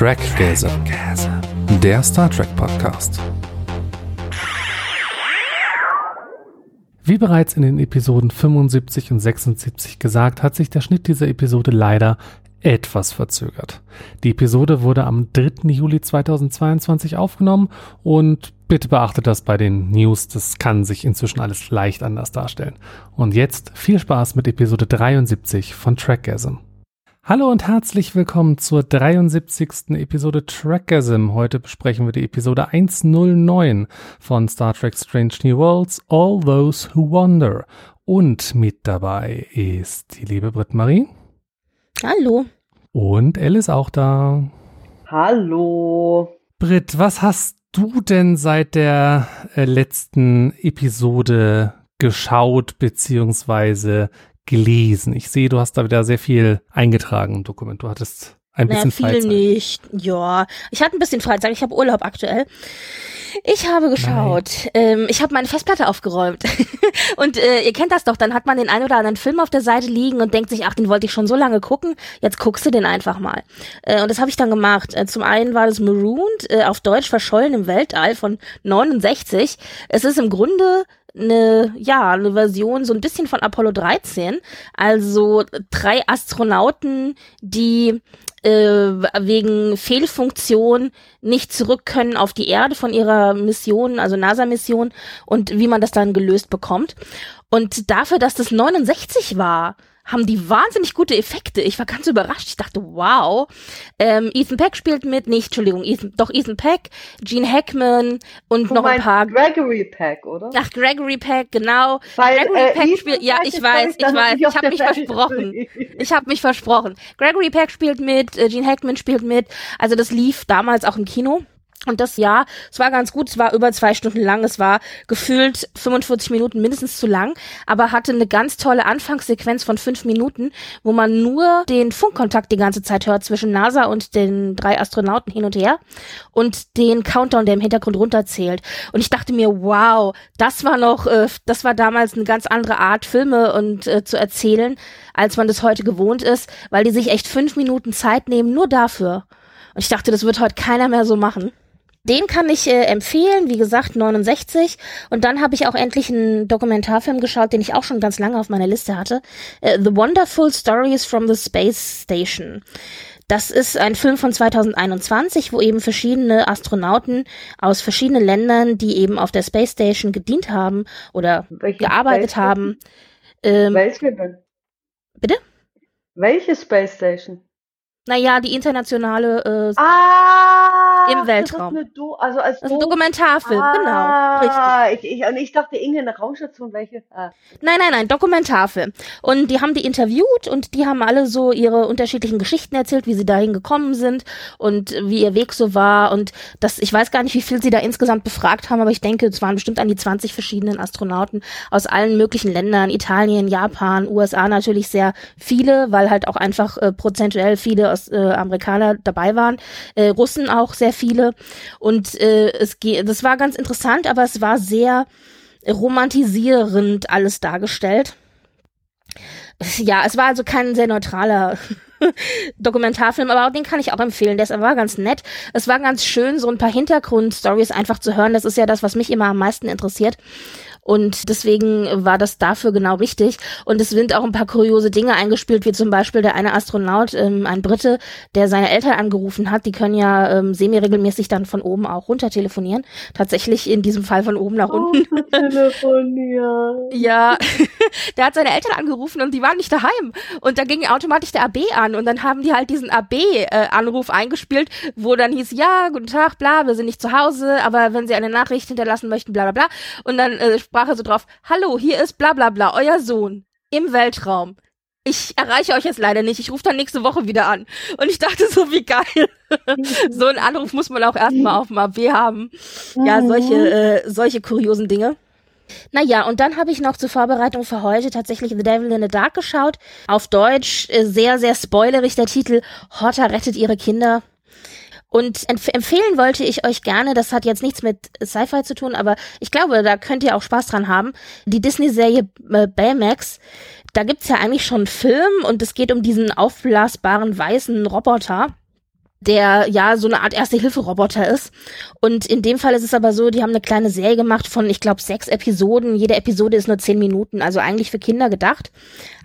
Trackgasm, der Star Trek Podcast. Wie bereits in den Episoden 75 und 76 gesagt, hat sich der Schnitt dieser Episode leider etwas verzögert. Die Episode wurde am 3. Juli 2022 aufgenommen und bitte beachtet das bei den News, das kann sich inzwischen alles leicht anders darstellen. Und jetzt viel Spaß mit Episode 73 von Trackgasm. Hallo und herzlich willkommen zur 73. Episode Trackgasm. Heute besprechen wir die Episode 109 von Star Trek Strange New Worlds, All Those Who Wander. Und mit dabei ist die liebe Britt-Marie. Hallo. Und Elle ist auch da. Hallo. Britt, was hast du denn seit der äh, letzten Episode geschaut bzw. gelesen? Ich sehe, du hast da wieder sehr viel eingetragen im Dokument. Du hattest ein bisschen naja, viel Freizeit. nicht. Ja, ich hatte ein bisschen Freizeit. Ich habe Urlaub aktuell. Ich habe geschaut. Ähm, ich habe meine Festplatte aufgeräumt. und äh, ihr kennt das doch, dann hat man den ein oder anderen Film auf der Seite liegen und denkt sich, ach, den wollte ich schon so lange gucken, jetzt guckst du den einfach mal. Äh, und das habe ich dann gemacht. Äh, zum einen war das Marooned, äh, auf Deutsch verschollen im Weltall von 69. Es ist im Grunde eine, ja, eine Version so ein bisschen von Apollo 13. Also drei Astronauten, die äh, wegen Fehlfunktion nicht zurück können auf die Erde von ihrer Mission, also NASA-Mission und wie man das dann gelöst bekommt. Und dafür, dass das 69 war, haben die wahnsinnig gute Effekte. Ich war ganz überrascht. Ich dachte, wow. Ähm, Ethan Peck spielt mit, nicht, Entschuldigung, Ethan, doch Ethan Peck, Gene Hackman und Du noch ein paar. Gregory Peck, oder? Ach, Gregory Peck, genau. Weil, Gregory äh, Peck spielt, ja, ich weiß, ich weiß, ich habe mich versprochen. Ich habe mich versprochen. Gregory Peck spielt mit, äh, Gene Hackman spielt mit. Also das lief damals auch im Kino. Und das Jahr, es war ganz gut, es war über zwei Stunden lang, es war gefühlt 45 Minuten mindestens zu lang, aber hatte eine ganz tolle Anfangssequenz von fünf Minuten, wo man nur den Funkkontakt die ganze Zeit hört zwischen NASA und den drei Astronauten hin und her und den Countdown, der im Hintergrund runterzählt. Und ich dachte mir, wow, das war noch, äh, das war damals eine ganz andere Art, Filme und äh, zu erzählen, als man das heute gewohnt ist, weil die sich echt fünf Minuten Zeit nehmen, nur dafür. Und ich dachte, das wird heute keiner mehr so machen. Den kann ich äh, empfehlen, wie gesagt, 69. Und dann habe ich auch endlich einen Dokumentarfilm geschaut, den ich auch schon ganz lange auf meiner Liste hatte. Äh, the Wonderful Stories from the Space Station. Das ist ein Film von 2021, wo eben verschiedene Astronauten aus verschiedenen Ländern, die eben auf der Space Station gedient haben oder Welche gearbeitet Space haben. Ähm, Welche denn? Bitte? Welche Space Station? naja, die internationale, äh, Ah! Im das Weltraum. ist eine Do also als das ist ein Do Dokumentarfilm, genau. Richtig. ah, Ich, ich, und ich dachte, irgendeine Raumstation, welche? Ah. Nein, nein, nein, Dokumentarfilm. Und die haben die interviewt und die haben alle so ihre unterschiedlichen Geschichten erzählt, wie sie dahin gekommen sind und wie ihr Weg so war. Und das, ich weiß gar nicht, wie viel sie da insgesamt befragt haben, aber ich denke, es waren bestimmt an die 20 verschiedenen Astronauten aus allen möglichen Ländern, Italien, Japan, USA natürlich sehr viele, weil halt auch einfach äh, prozentuell viele aus, äh, Amerikaner dabei waren, äh, Russen auch sehr viele. Und äh, es geht, das war ganz interessant, aber es war sehr romantisierend alles dargestellt. Ja, es war also kein sehr neutraler Dokumentarfilm, aber den kann ich auch empfehlen. Der war ganz nett. Es war ganz schön, so ein paar Hintergrundstories einfach zu hören. Das ist ja das, was mich immer am meisten interessiert. Und deswegen war das dafür genau richtig. Und es sind auch ein paar kuriose Dinge eingespielt, wie zum Beispiel der eine Astronaut, ähm, ein Brite, der seine Eltern angerufen hat. Die können ja ähm, semi-regelmäßig dann von oben auch runter telefonieren. Tatsächlich in diesem Fall von oben nach unten. Oh, telefonieren. Ja, der hat seine Eltern angerufen und die waren nicht daheim. Und da ging automatisch der AB an und dann haben die halt diesen AB-Anruf eingespielt, wo dann hieß, ja, guten Tag, bla, wir sind nicht zu Hause, aber wenn Sie eine Nachricht hinterlassen möchten, bla bla bla. Und dann äh, sprach er so drauf, hallo, hier ist bla bla bla, euer Sohn im Weltraum. Ich erreiche euch jetzt leider nicht. Ich rufe dann nächste Woche wieder an. Und ich dachte so, wie geil. so einen Anruf muss man auch erstmal auf dem AB haben. Ja, solche, äh, solche kuriosen Dinge. Naja, und dann habe ich noch zur Vorbereitung für heute tatsächlich The Devil in the Dark geschaut. Auf Deutsch äh, sehr, sehr spoilerig der Titel Horta rettet ihre Kinder. Und empf empfehlen wollte ich euch gerne, das hat jetzt nichts mit Sci-Fi zu tun, aber ich glaube, da könnt ihr auch Spaß dran haben. Die Disney-Serie äh, Baymax, da gibt's ja eigentlich schon einen Film und es geht um diesen aufblasbaren weißen Roboter. der ja so eine Art Erste-Hilfe-Roboter ist. Und in dem Fall ist es aber so, die haben eine kleine Serie gemacht von, ich glaube, sechs Episoden. Jede Episode ist nur zehn Minuten, also eigentlich für Kinder gedacht.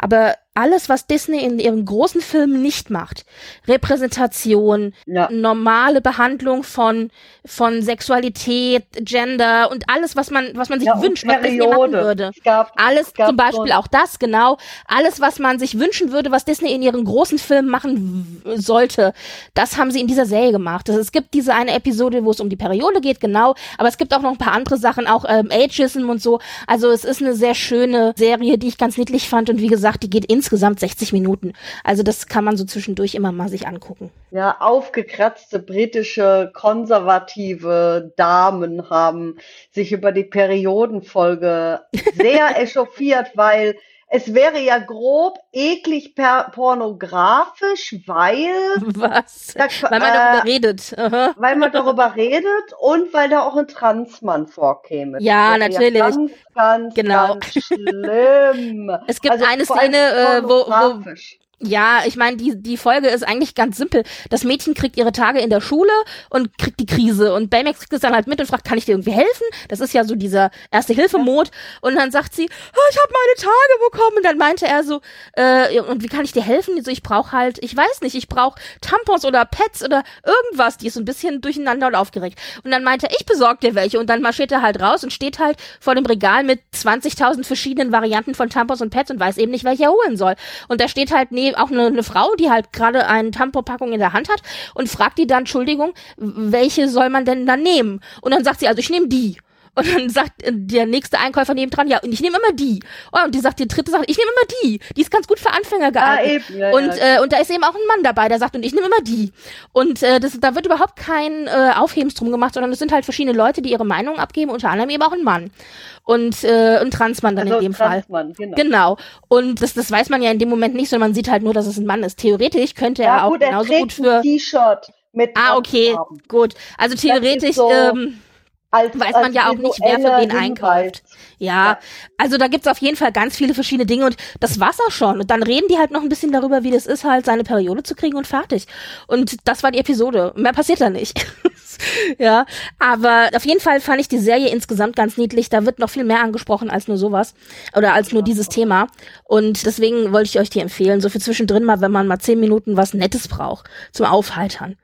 Aber alles, was Disney in ihren großen Filmen nicht macht, Repräsentation, Ja. normale Behandlung von, von Sexualität, Gender und alles, was man, was man sich Ja, wünscht, was Disney machen würde. Gab, Alles zum Beispiel auch das, genau. Alles, was man sich wünschen würde, was Disney in ihren großen Filmen machen sollte, das haben sie in dieser Serie gemacht. Also es gibt diese eine Episode, wo es um die Periode geht, genau. Aber es gibt auch noch ein paar andere Sachen, auch ähm, Ageism und so. Also es ist eine sehr schöne Serie, die ich ganz niedlich fand. Und wie gesagt, die geht insgesamt 60 Minuten. Also das kann man so zwischendurch immer mal sich angucken. Ja, aufgekratzte britische konservative Damen haben sich über die Periodenfolge sehr echauffiert, weil es wäre ja grob eklig per pornografisch, weil, Was? da, Weil man äh, darüber redet. Aha. weil man darüber redet und weil da auch ein Transmann vorkäme. Ja, natürlich. ganz, ganz, Genau. ganz schlimm. Es gibt eine Also allem Szene, äh, wo, wo. Ja, ich meine, die, die Folge ist eigentlich ganz simpel. Das Mädchen kriegt ihre Tage in der Schule und kriegt die Krise. Und Baymax kriegt es dann halt mit und fragt, kann ich dir irgendwie helfen? Das ist ja so dieser Erste-Hilfe-Mod. Und dann sagt sie, oh, ich habe meine Tage bekommen. Und dann meinte er so, äh, und wie kann ich dir helfen? So, ich brauche halt, ich weiß nicht, ich brauche Tampons oder Pads oder irgendwas. Die ist so ein bisschen durcheinander und aufgeregt. Und dann meinte er, ich besorg dir welche. Und dann marschiert er halt raus und steht halt vor dem Regal mit 20.000 verschiedenen Varianten von Tampons und Pads und weiß eben nicht, welche er holen soll. Und da steht halt neben auch eine, eine Frau, die halt gerade eine Tamponpackung in der Hand hat und fragt die dann, Entschuldigung, welche soll man denn dann nehmen? Und dann sagt sie, also ich nehme die. Und dann sagt äh, der nächste Einkäufer nebendran, ja, und ich nehme immer die. Oh, und die sagt, die dritte sagt, ich nehme immer die. Die ist ganz gut für Anfänger Ah, geeignet. eben. Ja, Und, ja. äh, und da ist eben auch ein Mann dabei, der sagt, und ich nehme immer die. Und äh, das, da wird überhaupt kein äh, Aufhebens drum gemacht, sondern es sind halt verschiedene Leute, die ihre Meinung abgeben, unter anderem eben auch ein Mann. Und äh, ein Transmann dann also in dem Fall. Transmann, genau. Genau. Und das, das weiß man ja in dem Moment nicht, sondern man sieht halt nur, dass es ein Mann ist. Theoretisch könnte er Ja, auch gut, er genauso trägt gut für. ein T-Shirt mit Ah, okay, Farben. gut. Also theoretisch so ähm, Als, weiß man ja auch nicht, wer für wen einkauft. Ja, Ja. also da gibt's auf jeden Fall ganz viele verschiedene Dinge und das war's auch schon. Und dann reden die halt noch ein bisschen darüber, wie das ist, halt seine Periode zu kriegen und fertig. Und das war die Episode. Mehr passiert da nicht. ja, aber auf jeden Fall fand ich die Serie insgesamt ganz niedlich. Da wird noch viel mehr angesprochen als nur sowas oder als nur dieses Thema. Und deswegen wollte ich euch die empfehlen. So für zwischendrin mal, wenn man mal zehn Minuten was Nettes braucht zum Aufheitern.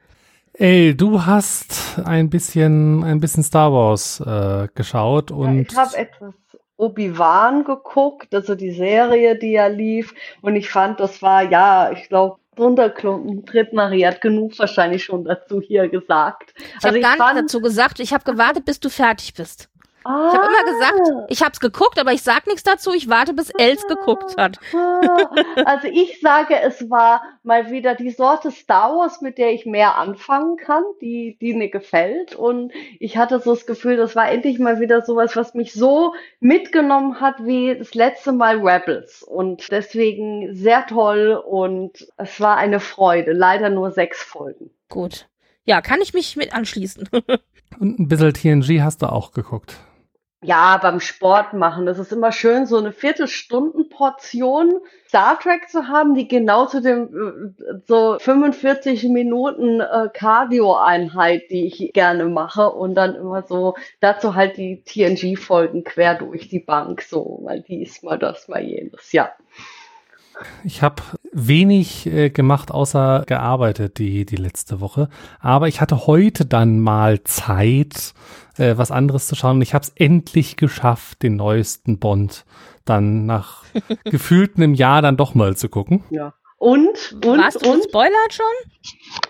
Ey, du hast ein bisschen, ein bisschen Star Wars äh, geschaut Ja, und ich habe etwas Obi-Wan geguckt, also die Serie, die ja lief. Und ich fand, das war, ja, ich glaube, runterklumpen, tritt Maria hat genug wahrscheinlich schon dazu hier gesagt. Ich habe gar nichts dazu gesagt. Ich habe gewartet, bis du fertig bist. Ich habe immer gesagt, ich habe es geguckt, aber ich sag nichts dazu. Ich warte, bis Els geguckt hat. Ah, Also ich sage, es war mal wieder die Sorte Star Wars, mit der ich mehr anfangen kann, die, die mir gefällt. Und ich hatte so das Gefühl, das war endlich mal wieder sowas, was mich so mitgenommen hat wie das letzte Mal Rebels. Und deswegen sehr toll und es war eine Freude. Leider nur sechs Folgen. Gut. Ja, kann ich mich mit anschließen. und ein bisschen TNG hast du auch geguckt. Ja, beim Sport machen. Das ist immer schön, so eine Viertelstunden-Portion Star Trek zu haben, die genau zu dem äh, so 45 Minuten äh, Cardio-Einheit, die ich gerne mache und dann immer so dazu halt die TNG-Folgen quer durch die Bank, so mal dies, mal das, mal jenes. Ja. Ich habe wenig äh, gemacht, außer gearbeitet die, die letzte Woche. Aber ich hatte heute dann mal Zeit, äh, was anderes zu schauen. Und ich habe es endlich geschafft, den neuesten Bond dann nach gefühlt einem Jahr dann doch mal zu gucken. Ja. Und, und, Warst du und. gespoilert schon?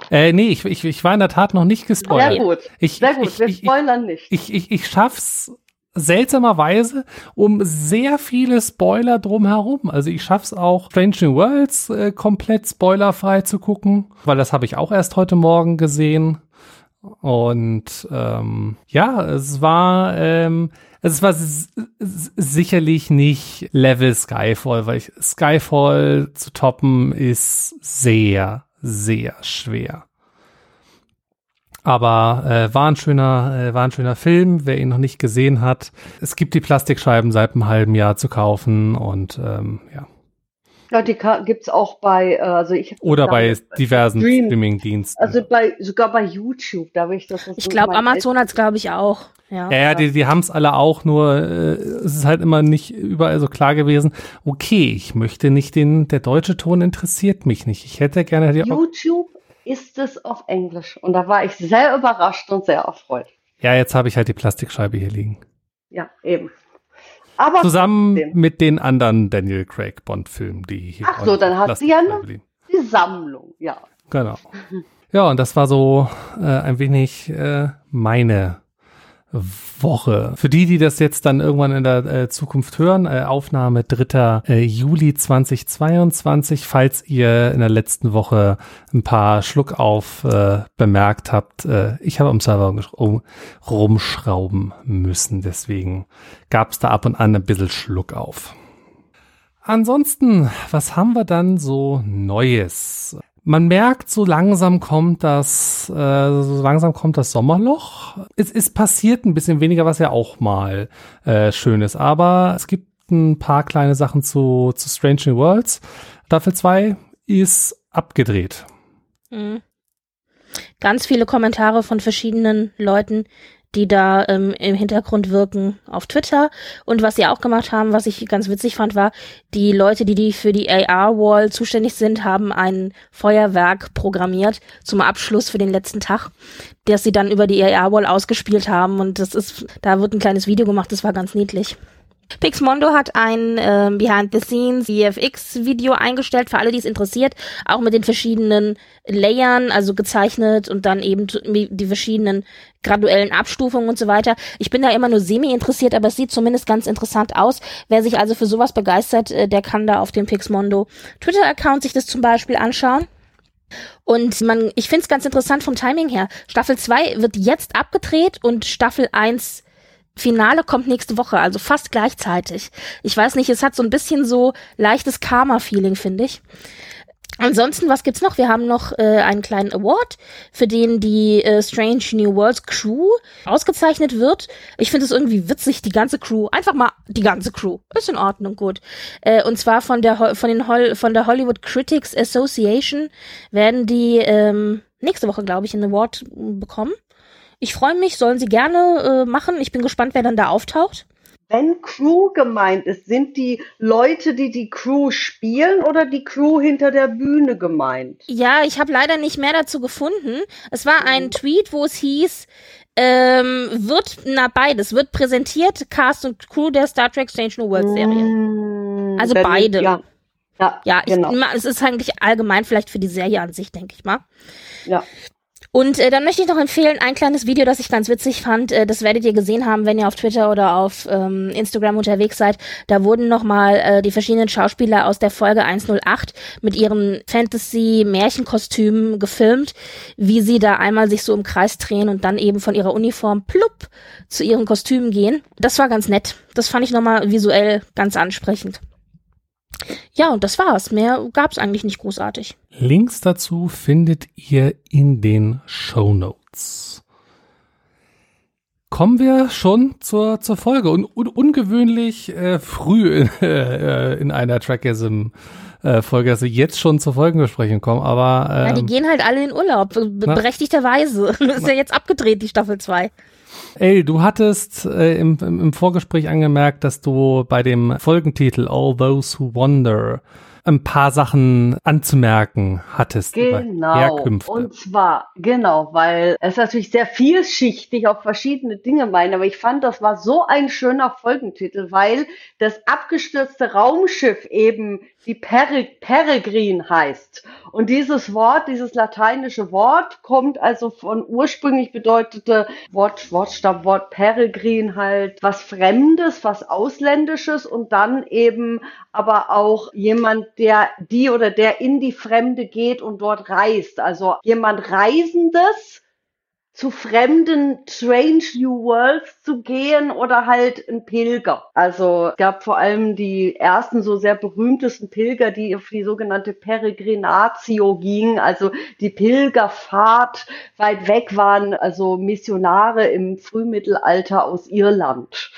Äh, nee, ich, ich, ich war in der Tat noch nicht gespoilert. Sehr gut. Ich, Sehr gut. ich, Wir ich, ich, spoilern nicht. ich, ich, ich schaff's seltsamerweise um sehr viele Spoiler drumherum. Also ich schaff's auch Strange New Worlds äh, komplett spoilerfrei zu gucken, weil das habe ich auch erst heute Morgen gesehen. Und ähm, ja, es war ähm, es war sicherlich nicht Level Skyfall, weil ich, Skyfall zu toppen ist sehr, sehr schwer. Aber äh, war ein schöner, äh, war ein schöner Film. Wer ihn noch nicht gesehen hat, es gibt die Plastikscheiben seit einem halben Jahr zu kaufen und ähm, ja. Ja, die gibt es auch bei, äh, also ich Oder bei diversen Streaming-Diensten. Also bei, sogar bei YouTube, da habe ich das. Ich glaube, Amazon hat es, glaube ich, auch. Ja, ja, ja die, die haben es alle auch, nur äh, es ist halt immer nicht überall so klar gewesen, okay, ich möchte nicht den, der deutsche Ton interessiert mich nicht. Ich hätte gerne die YouTube ist es auf Englisch und da war ich sehr überrascht und sehr erfreut. Ja, jetzt habe ich halt die Plastikscheibe hier liegen. Ja, eben. Aber Zusammen trotzdem. mit den anderen Daniel Craig Bond-Filmen, die hier. Ach so, dann hat sie ja noch die Sammlung, ja. Genau. Ja, und das war so äh, ein wenig äh, meine Woche. Für die, die das jetzt dann irgendwann in der äh, Zukunft hören, äh, Aufnahme 3. Äh, Juli 2022, falls ihr in der letzten Woche ein paar Schluck auf äh, bemerkt habt, äh, ich habe am Server um, rumschrauben müssen, deswegen gab es da ab und an ein bisschen Schluck auf. Ansonsten, was haben wir dann so Neues? Man merkt, so langsam kommt das, äh, so langsam kommt das Sommerloch. Es ist passiert ein bisschen weniger, was ja auch mal äh, schön ist. Aber es gibt ein paar kleine Sachen zu, zu Strange New Worlds. Staffel 2 ist abgedreht. Mhm. Ganz viele Kommentare von verschiedenen Leuten, die da ähm, im Hintergrund wirken auf Twitter. Und was sie auch gemacht haben, was ich ganz witzig fand, war, die Leute, die, die für die AR-Wall zuständig sind, haben ein Feuerwerk programmiert zum Abschluss für den letzten Tag, das sie dann über die AR-Wall ausgespielt haben. Und das ist, da wird ein kleines Video gemacht, das war ganz niedlich. Pixmondo hat ein äh, Behind-the-Scenes VFX-Video eingestellt, für alle, die es interessiert, auch mit den verschiedenen Layern, also gezeichnet und dann eben die verschiedenen graduellen Abstufungen und so weiter. Ich bin da immer nur semi interessiert, aber es sieht zumindest ganz interessant aus. Wer sich also für sowas begeistert, äh, der kann da auf dem Pixmondo Twitter-Account sich das zum Beispiel anschauen. Und man, ich finde es ganz interessant vom Timing her. Staffel 2 wird jetzt abgedreht und Staffel 1 Finale kommt nächste Woche, also fast gleichzeitig. Ich weiß nicht, es hat so ein bisschen so leichtes Karma-Feeling, finde ich. Ansonsten, was gibt's noch? Wir haben noch äh, einen kleinen Award, für den die äh, Strange New Worlds Crew ausgezeichnet wird. Ich finde es irgendwie witzig, die ganze Crew, einfach mal die ganze Crew, ist in Ordnung, gut. Äh, und zwar von der von den Hol von der Hollywood Critics Association werden die ähm, nächste Woche, glaube ich, einen Award bekommen. Ich freue mich, sollen sie gerne äh, machen. Ich bin gespannt, wer dann da auftaucht. Wenn Crew gemeint ist, sind die Leute, die die Crew spielen oder die Crew hinter der Bühne gemeint? Ja, ich habe leider nicht mehr dazu gefunden. Es war ein mhm. Tweet, wo es hieß, ähm, wird, na beides, wird präsentiert, Cast und Crew der Star Trek Strange New World Serie. Mm, also beide. Ja, ja, ja ich, genau. es ist eigentlich allgemein vielleicht für die Serie an sich, denke ich mal. Ja. Und äh, dann möchte ich noch empfehlen, ein kleines Video, das ich ganz witzig fand. Äh, das werdet ihr gesehen haben, wenn ihr auf Twitter oder auf ähm, Instagram unterwegs seid. Da wurden nochmal äh, die verschiedenen Schauspieler aus der Folge 108 mit ihren Fantasy-Märchenkostümen gefilmt, wie sie da einmal sich so im Kreis drehen und dann eben von ihrer Uniform plupp zu ihren Kostümen gehen. Das war ganz nett. Das fand ich nochmal visuell ganz ansprechend. Ja, und das war's. Mehr gab's eigentlich nicht großartig. Links dazu findet ihr in den Show Notes. Kommen wir schon zur, zur Folge und un, ungewöhnlich äh, früh in, äh, in einer Trackism. Äh, Folge, dass wir jetzt schon zur Folgenbesprechung kommen, aber. Ähm, ja, die ähm, gehen halt alle in Urlaub, berechtigterweise. ist ja jetzt abgedreht, die Staffel 2. Ey, du hattest äh, im, im Vorgespräch angemerkt, dass du bei dem Folgentitel All Those Who Wonder ein paar Sachen anzumerken hattest. Genau. Und zwar, genau, weil es natürlich sehr vielschichtig auf verschiedene Dinge meint, aber ich fand, das war so ein schöner Folgentitel, weil das abgestürzte Raumschiff eben die Pere Peregrin heißt. Und dieses Wort, dieses lateinische Wort kommt also von ursprünglich bedeutete Wort, Wortstab, Wort Peregrin halt was Fremdes, was Ausländisches und dann eben aber auch jemand, der die oder der in die Fremde geht und dort reist. Also jemand Reisendes zu fremden Strange New Worlds zu gehen oder halt ein Pilger. Also es gab vor allem die ersten so sehr berühmtesten Pilger, die auf die sogenannte Peregrinatio gingen, also die Pilgerfahrt weit weg waren, also Missionare im Frühmittelalter aus Irland.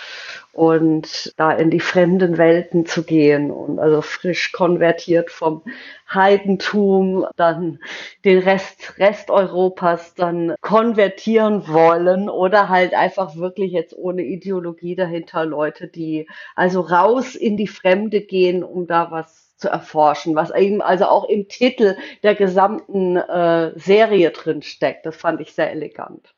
Und da in die fremden Welten zu gehen und also frisch konvertiert vom Heidentum dann den Rest, Rest Europas dann konvertieren wollen oder halt einfach wirklich jetzt ohne Ideologie dahinter Leute, die also raus in die Fremde gehen, um da was zu erforschen, was eben also auch im Titel der gesamten äh, Serie drin steckt. Das fand ich sehr elegant.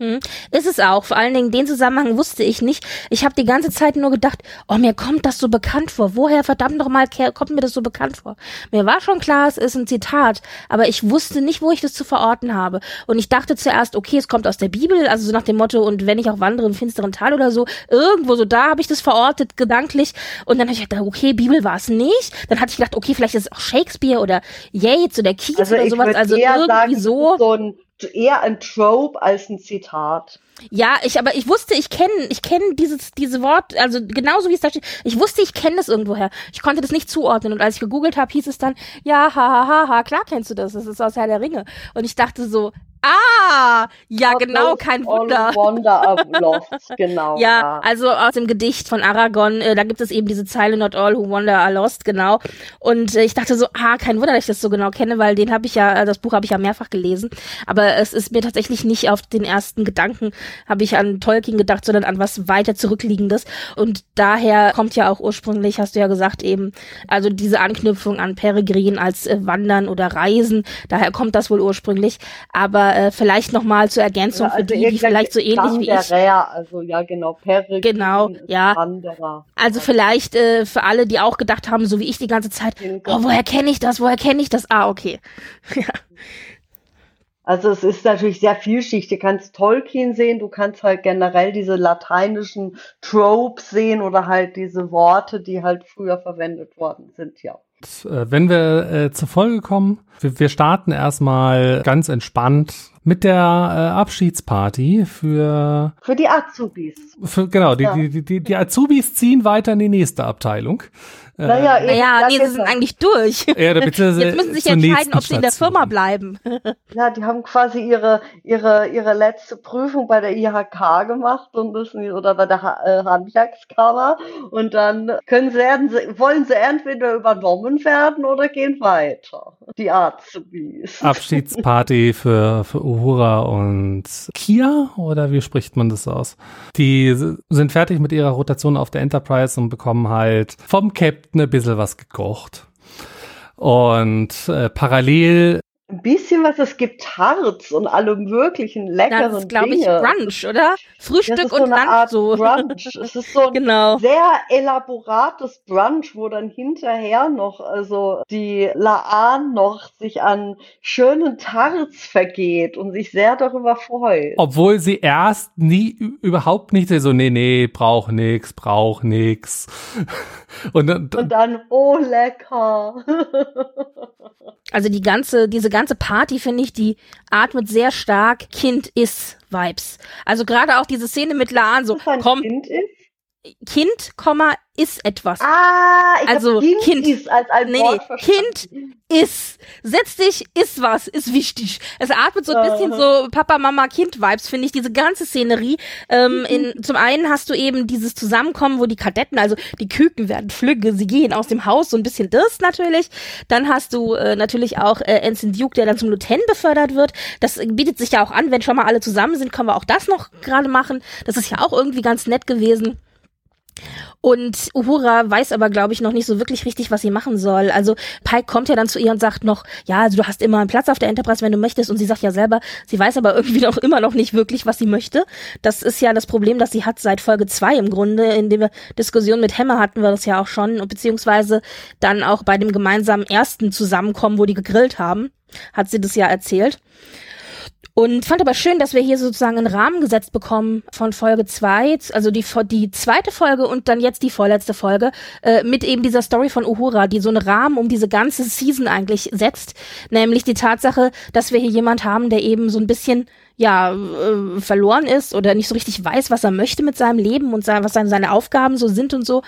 Hm. Ist es auch. Vor allen Dingen den Zusammenhang wusste ich nicht. Ich habe die ganze Zeit nur gedacht, oh, mir kommt das so bekannt vor. Woher verdammt nochmal kommt mir das so bekannt vor? Mir war schon klar, es ist ein Zitat, aber ich wusste nicht, wo ich das zu verorten habe. Und ich dachte zuerst, okay, es kommt aus der Bibel, also so nach dem Motto, und wenn ich auch wandere im finsteren Tal oder so, irgendwo so da habe ich das verortet, gedanklich. Und dann habe ich gedacht, okay, Bibel war es nicht. Dann hatte ich gedacht, okay, vielleicht ist es auch Shakespeare oder Yates oder Keats also oder sowas. Also irgendwie sagen, so. so ein eher ein Trope als ein Zitat. Ja, ich aber ich wusste, ich kenne ich kenne dieses diese Wort, also genauso wie es da steht. Ich wusste, ich kenne das irgendwoher. Ich konnte das nicht zuordnen und als ich gegoogelt habe, hieß es dann ja, ha ha ha ha, klar kennst du das, das ist aus Herr der Ringe und ich dachte so, Ah, ja, Not genau, kein all Wunder. Wonder are lost, genau. Ja, also aus dem Gedicht von Aragon, äh, da gibt es eben diese Zeile Not all who wander are lost, genau. Und äh, ich dachte so, ah, kein Wunder, dass ich das so genau kenne, weil den habe ich ja, äh, das Buch habe ich ja mehrfach gelesen. Aber es ist mir tatsächlich nicht auf den ersten Gedanken, habe ich an Tolkien gedacht, sondern an was weiter zurückliegendes. Und daher kommt ja auch ursprünglich, hast du ja gesagt, eben, also diese Anknüpfung an Peregrin als äh, Wandern oder Reisen, daher kommt das wohl ursprünglich. Aber äh, vielleicht nochmal zur Ergänzung Ja, für also die, die irgendwelche vielleicht so ähnlich wie ich also ja genau, Peregrin Genau, ja. Wanderer. Also vielleicht äh, für alle, die auch gedacht haben, so wie ich die ganze Zeit, oh, woher kenne ich das, woher kenne ich das? Ah, okay. Ja. Also es ist natürlich sehr vielschichtig. Du kannst Tolkien sehen, du kannst halt generell diese lateinischen Tropes sehen oder halt diese Worte, die halt früher verwendet worden sind, ja. Äh, Wenn wir äh, zur Folge kommen, wir, wir starten erstmal ganz entspannt mit der äh, Abschiedsparty für, Für die Azubis. für genau, die, Ja. die, die, die, die Azubis ziehen weiter in die nächste Abteilung. Äh, Naja, eben, Naja, ja, nee, sie sind eigentlich durch. Ja, Jetzt müssen sie sich entscheiden, ob sie in der. Firma bleiben. Ja, die haben quasi ihre, ihre, ihre letzte Prüfung bei der IHK gemacht und müssen, oder bei der äh, Handwerkskammer. Und dann können sie, wollen sie entweder übernommen werden oder gehen weiter. Die Azubis. Abschiedsparty für, für Uhura und Kia, oder wie spricht man das aus? Die sind fertig mit ihrer Rotation auf der Enterprise und bekommen halt vom Captain ein bisschen was gekocht. Und äh, parallel, Ein bisschen was, es gibt Tarts und alle möglichen leckeren Das ist, glaube ich. Brunch, oder? Das Frühstück ist so und eine Lunch Art so. Brunch. Es ist so ein Genau. sehr elaborates Brunch, wo dann hinterher noch, also die Laan noch sich an schönen Tarts vergeht und sich sehr darüber freut. obwohl sie erst nie überhaupt nicht so, nee, nee, brauch nix, brauch nix. Und, dann- Und dann, oh lecker. Also die ganze, diese ganze Party, finde ich, die atmet sehr stark Kind-Is-Vibes. Also gerade auch diese Szene mit Laan, so, komm, Kind ist? Kind, Komma, ist etwas. Ah, ich Also, kind, Kind. ist als ein Nee, Wort verstanden. Ist. Setz dich, ist was, ist wichtig. Es atmet so ein bisschen so Papa, Mama, Kind-Vibes, finde ich, diese ganze Szenerie. Ähm, in, zum einen hast du eben dieses Zusammenkommen, wo die Kadetten, also die Küken werden flügge, sie gehen aus dem Haus, so ein bisschen das natürlich. Dann hast du äh, natürlich auch äh, Ensign Duke, der dann zum Lieutenant befördert wird. Das bietet sich ja auch an, wenn schon mal alle zusammen sind, können wir auch das noch gerade machen. Das ist ja auch irgendwie ganz nett gewesen. Und Uhura weiß aber, glaube ich, noch nicht so wirklich richtig, was sie machen soll. Also Pike kommt ja dann zu ihr und sagt noch, ja, also du hast immer einen Platz auf der Enterprise, wenn du möchtest. Und sie sagt ja selber, sie weiß aber irgendwie noch immer noch nicht wirklich, was sie möchte. Das ist ja das Problem, das sie hat seit Folge zwei im Grunde. In der Diskussion mit Hammer hatten wir das ja auch schon. Beziehungsweise dann auch bei dem gemeinsamen ersten Zusammenkommen, wo die gegrillt haben, hat sie das ja erzählt. Und fand aber schön, dass wir hier sozusagen einen Rahmen gesetzt bekommen von Folge zwei, also die, die zweite Folge und dann jetzt die vorletzte Folge, äh, mit eben dieser Story von Uhura, die so einen Rahmen um diese ganze Season eigentlich setzt. Nämlich die Tatsache, dass wir hier jemand haben, der eben so ein bisschen ja, äh, verloren ist oder nicht so richtig weiß, was er möchte mit seinem Leben und sein, was seine, seine Aufgaben so sind und so.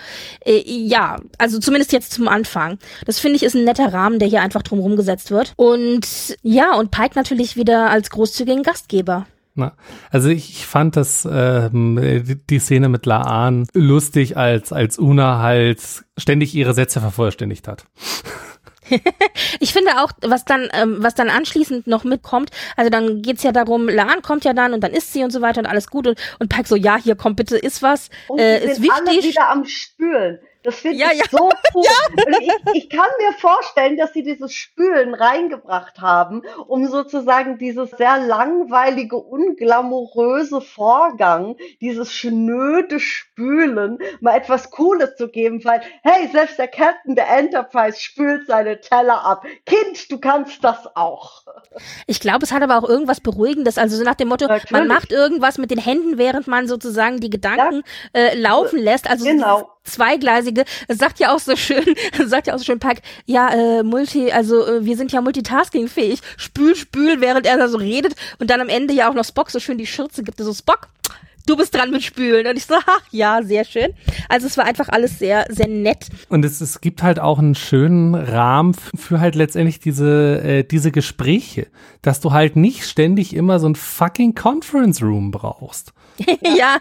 Äh, ja, also zumindest jetzt zum Anfang. Das finde ich ist ein netter Rahmen, der hier einfach drumherum gesetzt wird. Und ja, und Pike natürlich wieder als großzügigen Gastgeber. Na, also ich, ich fand das ähm, die Szene mit Laan lustig, als als Una halt ständig ihre Sätze vervollständigt hat. ich finde auch, was dann, ähm, was dann anschließend noch mitkommt, also dann geht's ja darum, Laan kommt ja dann und dann isst sie und so weiter und alles gut und, und Pike so, ja, hier kommt bitte, ist was, und äh, ist wichtig. alle wieder am Spülen. Das finde ja, ich ja. so cool. Ja. Ich, ich, kann mir vorstellen, dass sie dieses Spülen reingebracht haben, um sozusagen dieses sehr langweilige, unglamouröse Vorgang, dieses schnöde Spülen, mal etwas Cooles zu geben, weil, hey, selbst der Captain der Enterprise spült seine Teller ab. Kind, du kannst das auch. Ich glaube, es hat aber auch irgendwas Beruhigendes, also so nach dem Motto, Natürlich. man macht irgendwas mit den Händen, während man sozusagen die Gedanken äh, laufen lässt. Also genau zweigleisige, es sagt ja auch so schön, sagt ja auch so schön Pack, ja, äh, Multi, also äh, wir sind ja multitaskingfähig, spül, spül, während er da so redet und dann am Ende ja auch noch Spock so schön die Schürze gibt, so Spock, du bist dran mit Spülen. Und ich so, ach ja, sehr schön. Also es war einfach alles sehr, sehr nett. Und es, es gibt halt auch einen schönen Rahmen für halt letztendlich diese, äh, diese Gespräche, dass du halt nicht ständig immer so ein fucking Conference Room brauchst. ja,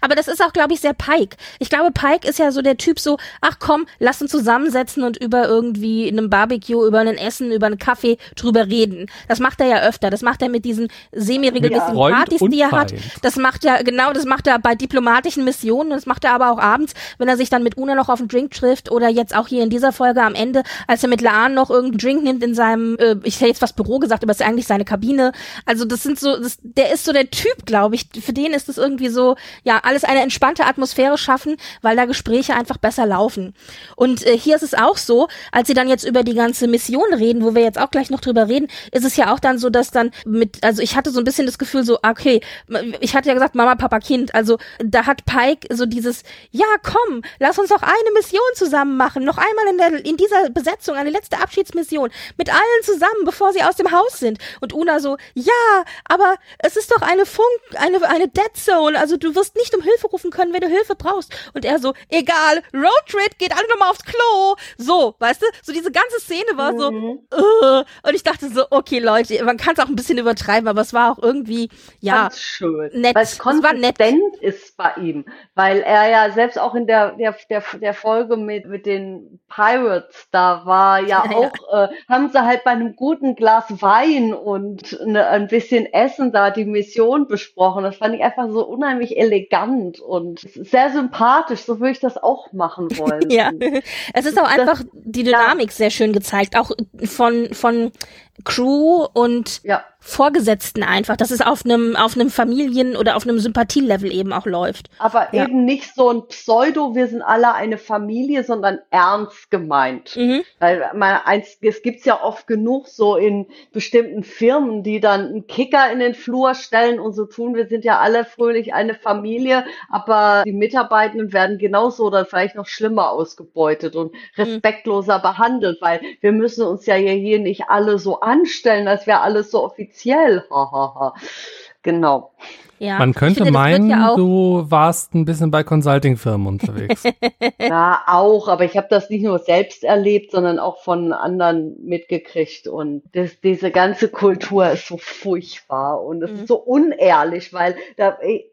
aber das ist auch, glaube ich, sehr Pike. Ich glaube, Pike ist ja so der Typ so, ach komm, lass uns zusammensetzen und über irgendwie in einem Barbecue, über ein Essen, über einen Kaffee drüber reden. Das macht er ja öfter. Das macht er mit diesen semi-regelmäßigen ja, Partys, die er hat. Das macht er, genau, das macht er bei diplomatischen Missionen. Das macht er aber auch abends, wenn er sich dann mit Una noch auf einen Drink trifft oder jetzt auch hier in dieser Folge am Ende, als er mit Laan noch irgendeinen Drink nimmt in seinem, äh, ich hätte jetzt was Büro gesagt, aber es ist eigentlich seine Kabine. Also das sind so, das, der ist so der Typ, glaube ich. Für den ist es irgendwie so, ja, alles eine entspannte Atmosphäre schaffen, weil da Gespräche einfach besser laufen. Und äh, hier ist es auch so, als sie dann jetzt über die ganze Mission reden, wo wir jetzt auch gleich noch drüber reden, ist es ja auch dann so, dass dann mit, also ich hatte so ein bisschen das Gefühl so, okay, ich hatte ja gesagt, Mama, Papa, Kind, also da hat Pike so dieses, ja, komm, lass uns doch eine Mission zusammen machen, noch einmal in der, in dieser Besetzung, eine letzte Abschiedsmission, mit allen zusammen, bevor sie aus dem Haus sind. Und Una so, ja, aber es ist doch eine Funk, eine, eine Dead Zone. Also du wirst nicht um Hilfe rufen können, wenn du Hilfe brauchst. Und er so, egal, Roadtrip, geht alle nochmal aufs Klo. So, weißt du? So diese ganze Szene war so, mhm. uh, und ich dachte so, okay, Leute, man kann es auch ein bisschen übertreiben, aber es war auch irgendwie, ja, Ganz schön. nett. Weil es konsistent ist bei ihm. Weil er ja selbst auch in der, der, der, der Folge mit, mit den Pirates da war, ja, ja auch, ja. Äh, haben sie halt bei einem guten Glas Wein und ne, ein bisschen Essen da die Mission besprochen. Das fand ich einfach so unheimlich elegant und sehr sympathisch. So würde ich das auch machen wollen. ja, es ist auch einfach das, die Dynamik ja. sehr schön gezeigt, auch von von Crew und ja. Vorgesetzten einfach, dass es auf einem auf einem Familien- oder auf einem Sympathielevel eben auch läuft. Aber ja. eben nicht so ein Pseudo, wir sind alle eine Familie, sondern ernst gemeint. Mhm. Weil man eins, es gibt's ja oft genug so in bestimmten Firmen, die dann einen Kicker in den Flur stellen und so tun, wir sind ja alle fröhlich eine Familie, aber die Mitarbeitenden werden genauso oder vielleicht noch schlimmer ausgebeutet und mhm. respektloser mhm. behandelt, weil wir müssen uns ja hier nicht alle so anstellen, als wäre alles so offiziell. genau. Ja, Man könnte finde, meinen, ja du warst ein bisschen bei Consulting-Firmen unterwegs. ja, auch, aber ich habe das nicht nur selbst erlebt, sondern auch von anderen mitgekriegt. Und das, diese ganze Kultur ist so furchtbar und es mhm. ist so unehrlich, weil da äh,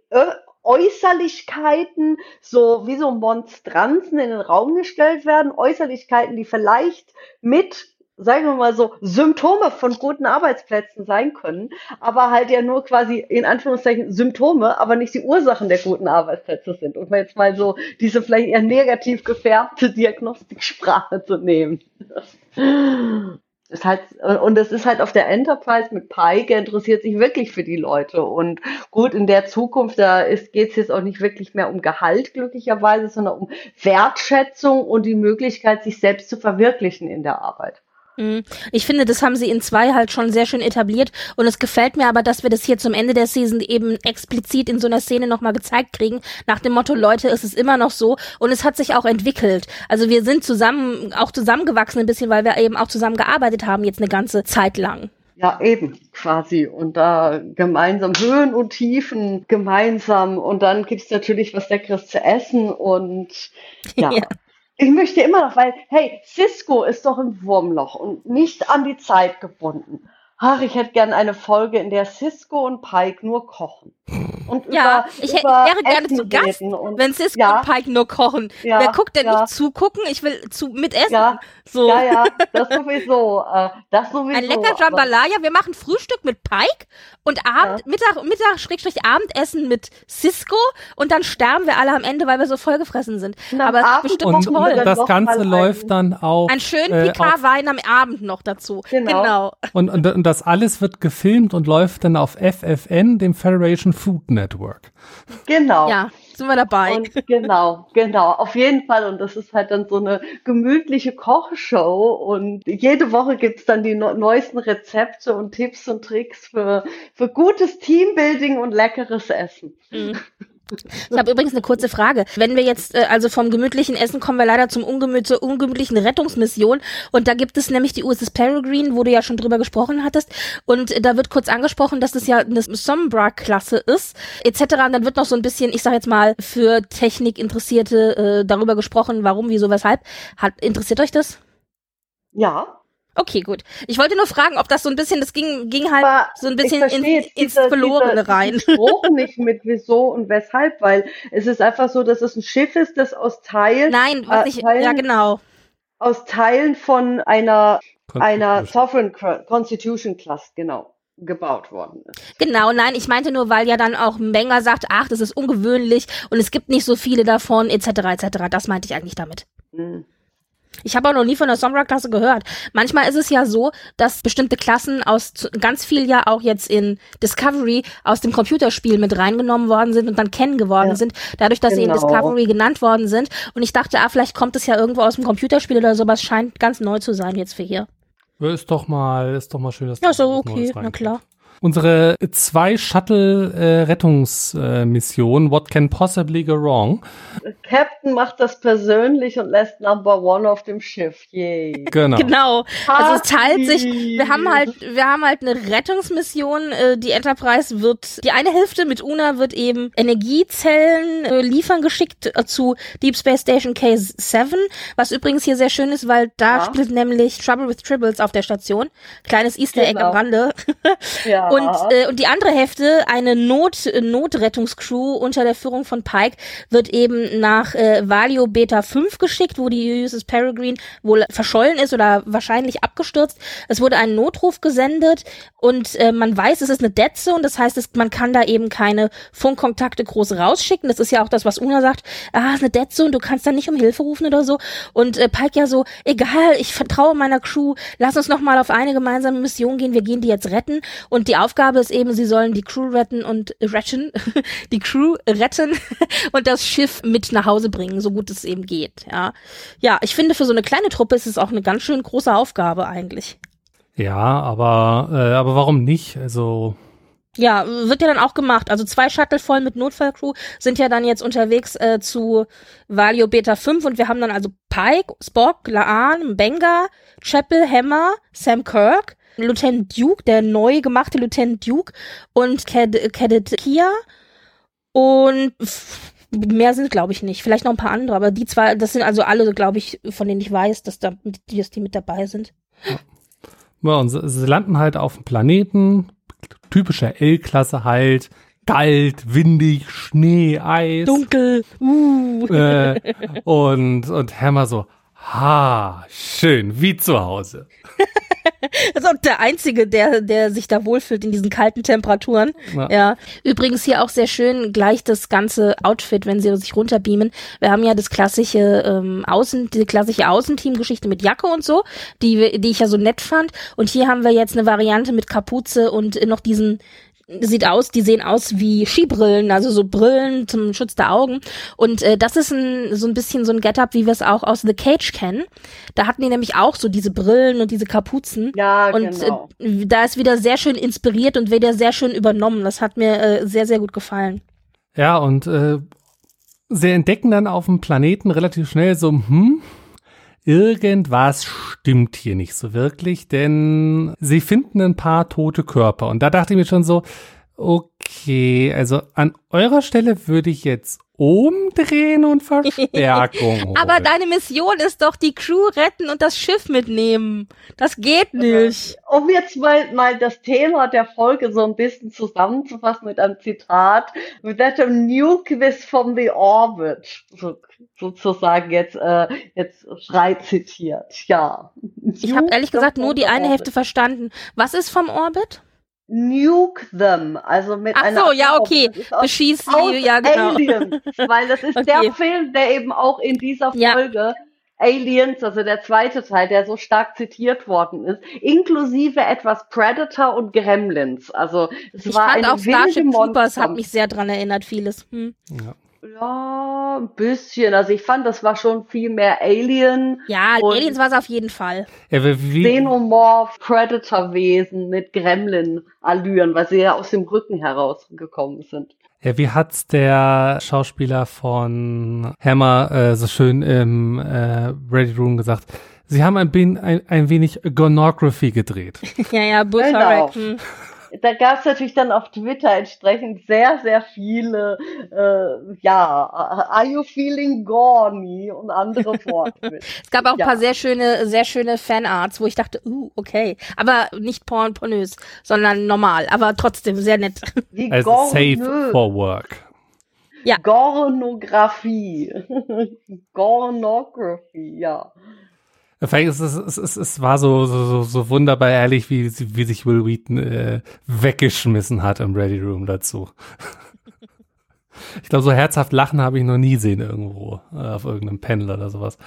Äußerlichkeiten so wie so Monstranzen in den Raum gestellt werden, Äußerlichkeiten, die vielleicht mit sagen wir mal so, Symptome von guten Arbeitsplätzen sein können, aber halt ja nur quasi in Anführungszeichen Symptome, aber nicht die Ursachen der guten Arbeitsplätze sind. Und jetzt mal so diese vielleicht eher negativ gefärbte Diagnostiksprache zu nehmen. Ist halt, und es ist halt auf der Enterprise mit Pike, er interessiert sich wirklich für die Leute. Und gut, in der Zukunft, da geht es jetzt auch nicht wirklich mehr um Gehalt, glücklicherweise, sondern um Wertschätzung und die Möglichkeit, sich selbst zu verwirklichen in der Arbeit. Mhm. Ich finde, das haben sie in zwei halt schon sehr schön etabliert und es gefällt mir aber, dass wir das hier zum Ende der Season eben explizit in so einer Szene nochmal gezeigt kriegen, nach dem Motto, Leute, es ist immer noch so und es hat sich auch entwickelt. Also wir sind zusammen, auch zusammengewachsen ein bisschen, weil wir eben auch zusammen gearbeitet haben jetzt eine ganze Zeit lang. Ja, eben, quasi. Und da gemeinsam Höhen und Tiefen gemeinsam. Und dann gibt's natürlich was Leckeres zu essen und ja. ja. Ich möchte immer noch, weil, hey, Cisco ist doch im Wurmloch und nicht an die Zeit gebunden. ach, ich hätte gern eine Folge, in der Cisco und Pike nur kochen. Und ja, über, ich hätte, wäre gerne zu Gast, und, wenn Cisco ja, und Pike nur kochen. Ja, Wer guckt denn ja. nicht zugucken? Ich will zu mitessen. Ja, so. ja, ja, das sowieso. Äh, das sowieso. Ein lecker Jambalaya. Wir machen Frühstück mit Pike und Abend, ja. Mittag, Mittag, Schrägstrich Abendessen mit Cisco und dann sterben wir alle am Ende, weil wir so vollgefressen sind. Aber Abend bestimmt und, toll. Und das Ganze läuft dann auch. Ein schönen äh, Picard-Wein am Abend noch dazu. Genau. genau. Und, und, und das alles wird gefilmt und läuft dann auf FFN, dem Federation Food Network. Genau. Ja, sind wir dabei. Und genau, genau, auf jeden Fall. Und das ist halt dann so eine gemütliche Kochshow. Und jede Woche gibt's dann die neuesten Rezepte und Tipps und Tricks für, für gutes Teambuilding und leckeres Essen. Mhm. Ich habe übrigens eine kurze Frage. Wenn wir jetzt, äh, also vom gemütlichen Essen kommen wir leider zum ungemüt zur ungemütlichen Rettungsmission. Und da gibt es nämlich die USS Peregrine, wo du ja schon drüber gesprochen hattest. Und äh, da wird kurz angesprochen, dass das ja eine Sombra-Klasse ist, etc. Und dann wird noch so ein bisschen, ich sag jetzt mal, für Technikinteressierte äh, darüber gesprochen, warum, wieso, weshalb. Hat, interessiert euch das? Ja. Okay, gut. Ich wollte nur fragen, ob das so ein bisschen, das ging, ging halt Aber so ein bisschen in, ins diese, Verlorene diese, rein. Ich nicht mit wieso und weshalb, weil es ist einfach so, dass es ein Schiff ist, das aus Teilen. Nein, was äh, ich, Teilen, ja genau. Aus Teilen von einer, einer Sovereign Constitution Class, genau gebaut worden ist. Genau, nein, ich meinte nur, weil ja dann auch Menger sagt, ach, das ist ungewöhnlich und es gibt nicht so viele davon, etc., etc. Das meinte ich eigentlich damit. Mhm. Ich habe auch noch nie von der Sombra-Klasse gehört. Manchmal ist es ja so, dass bestimmte Klassen aus ganz viel ja auch jetzt in Discovery aus dem Computerspiel mit reingenommen worden sind und dann kennen geworden ja. sind, dadurch, dass genau. sie in genau. Discovery genannt worden sind. Und ich dachte, ah, vielleicht kommt es ja irgendwo aus dem Computerspiel oder sowas. Scheint ganz neu zu sein jetzt für hier. Ist doch mal, ist doch mal schön, dass Ja, so okay, na klar. Unsere zwei Shuttle-Rettungsmissionen, äh, What Can Possibly Go Wrong? Captain macht das persönlich und lässt Number One auf dem Schiff. Yay. Genau. Genau. Also es teilt sich, wir haben halt, wir haben halt eine Rettungsmission. Äh, die Enterprise wird, die eine Hälfte mit Una wird eben Energiezellen äh, liefern geschickt äh, zu Deep Space Station K7, was übrigens hier sehr schön ist, weil da ja. spielt nämlich Trouble with Tribbles auf der Station. Kleines Easter Egg am genau. Rande. Ja. Und, äh, und die andere Hälfte, eine Not, Notrettungscrew unter der Führung von Pike, wird eben nach äh, Valio Beta 5 geschickt, wo die USS Peregrine wohl verschollen ist oder wahrscheinlich abgestürzt. Es wurde ein Notruf gesendet und äh, man weiß, es ist eine Dead Zone, das heißt, es, man kann da eben keine Funkkontakte groß rausschicken. Das ist ja auch das, was Una sagt. Ah, es ist eine Dead Zone, du kannst da nicht um Hilfe rufen oder so. Und äh, Pike ja so, egal, ich vertraue meiner Crew, lass uns noch mal auf eine gemeinsame Mission gehen, wir gehen die jetzt retten. Und die Aufgabe ist eben, sie sollen die Crew retten und retten, die Crew retten und das Schiff mit nach Hause bringen, so gut es eben geht. Ja, ja, ich finde für so eine kleine Truppe ist es auch eine ganz schön große Aufgabe eigentlich. Ja, aber äh, aber warum nicht? Also ja, wird ja dann auch gemacht. Also zwei Shuttle voll mit Notfallcrew sind ja dann jetzt unterwegs äh, zu Valio Beta 5 und wir haben dann also Pike, Spock, Laan, Benga, Chapel, Hammer, Sam Kirk, Lieutenant Duke, der neu gemachte Lieutenant Duke und Cadet, Cadet Kia und mehr sind glaube ich nicht. Vielleicht noch ein paar andere, aber die zwei, das sind also alle, glaube ich, von denen ich weiß, dass da die, dass die mit dabei sind. Ja, und sie, sie landen halt auf dem Planeten, typischer L-Klasse halt, kalt, windig, Schnee, Eis. Dunkel. Uh. Äh, und, und Hammer so, ha, schön, wie zu Hause. das ist auch der Einzige, der, der sich da wohlfühlt in diesen kalten Temperaturen. Ja. ja. Übrigens hier auch sehr schön gleich das ganze Outfit, wenn sie sich runterbeamen. Wir haben ja das klassische ähm, Außen, diese klassische Außenteam-Geschichte mit Jacke und so, die, die ich ja so nett fand. Und hier haben wir jetzt eine Variante mit Kapuze und noch diesen, sieht aus, die sehen aus wie Skibrillen, also so Brillen zum Schutz der Augen. Und äh, das ist ein, so ein bisschen so ein Getup, wie wir es auch aus The Cage kennen. Da hatten die nämlich auch so diese Brillen und diese Kapuzen. Ja, und genau. äh, da ist wieder sehr schön inspiriert und wieder sehr schön übernommen. Das hat mir äh, sehr, sehr gut gefallen. Ja, und äh, sie entdecken dann auf dem Planeten relativ schnell so, hm, irgendwas stimmt hier nicht so wirklich, denn sie finden ein paar tote Körper. Und da dachte ich mir schon so, okay, also an eurer Stelle würde ich jetzt umdrehen und Verstärkung. Aber deine Mission ist doch die Crew retten und das Schiff mitnehmen. Das geht nicht. Um jetzt mal, mal das Thema der Folge so ein bisschen zusammenzufassen mit einem Zitat. That a nuke this from the orbit. So, sozusagen jetzt, äh, jetzt frei zitiert. Ja. Ich habe ehrlich gesagt nur die eine Hälfte verstanden. Was ist vom Orbit? Nuke them, also mit Ach einer so, ja, okay. Beschieß sie, ja, genau. Aliens, weil das ist Okay. der Film, der eben auch in dieser Ja. Folge Aliens, also der zweite Teil, der so stark zitiert worden ist, inklusive etwas Predator und Gremlins. Also es Ich war fand eine auch Starship Troopers hat mich sehr dran erinnert, vieles. Hm. Ja. Ja, ein bisschen. Also ich fand, das war schon viel mehr Alien, Ja, Aliens war es auf jeden Fall. Ja, Xenomorph, Predator-Wesen mit Gremlin-Allüren, weil sie ja aus dem Rücken herausgekommen sind. ja, wie hat's der Schauspieler von Hammer äh, so schön im äh, Ready Room gesagt? Sie haben ein, ein, ein wenig Gonography gedreht. ja, ja, Bull Genau. Da gab es natürlich dann auf Twitter entsprechend sehr, sehr viele, äh, ja, are you feeling gorny und andere Worte. Es gab auch ein Ja. paar sehr schöne, sehr schöne Fanarts, wo ich dachte, uh, okay. Aber nicht porn pornös, sondern normal, aber trotzdem sehr nett. Die Also safe for work. Gornographie. Gornography, ja. Vielleicht ist es, es, es, war so, so, so, wunderbar ehrlich, wie, wie sich Will Wheaton äh, weggeschmissen hat im Ready Room dazu. ich glaube, so herzhaft lachen habe ich noch nie sehen irgendwo, äh, auf irgendeinem Panel oder sowas.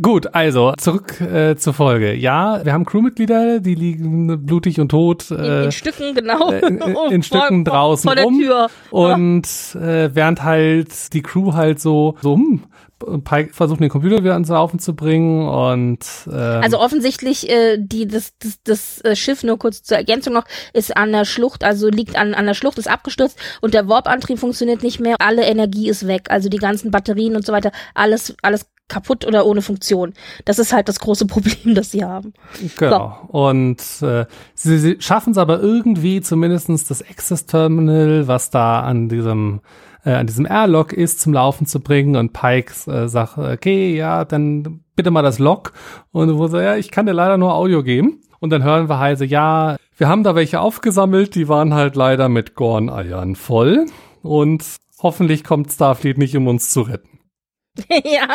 Gut, also zurück äh, zur Folge. Ja, wir haben Crewmitglieder, die liegen blutig und tot In, äh, in Stücken, genau. äh, in, in, in Vor- Stücken vor- draußen Vor der rum. Tür. Und äh, während halt die Crew halt so, so hm, Pike versucht den Computer wieder ans Laufen zu bringen und ähm, Also offensichtlich, äh, die, das, das, das äh, Schiff, nur kurz zur Ergänzung noch, ist an der Schlucht, also liegt an, an der Schlucht, ist abgestürzt und der Warp-Antrieb funktioniert nicht mehr. Alle Energie ist weg, also die ganzen Batterien und so weiter, alles, alles kaputt oder ohne Funktion. Das ist halt das große Problem, das sie haben. Genau. Und äh, sie, sie schaffen es aber irgendwie zumindestens das Access Terminal, was da an diesem äh, an diesem Airlock ist, zum Laufen zu bringen. Und Pike äh, sagt, okay, ja, dann bitte mal das Lock. Und wo so, ja, ich kann dir leider nur Audio geben. Und dann hören wir halt so, ja, wir haben da welche aufgesammelt, die waren halt leider mit Gorn-Eiern voll. Und hoffentlich kommt Starfleet nicht, um uns zu retten. ja.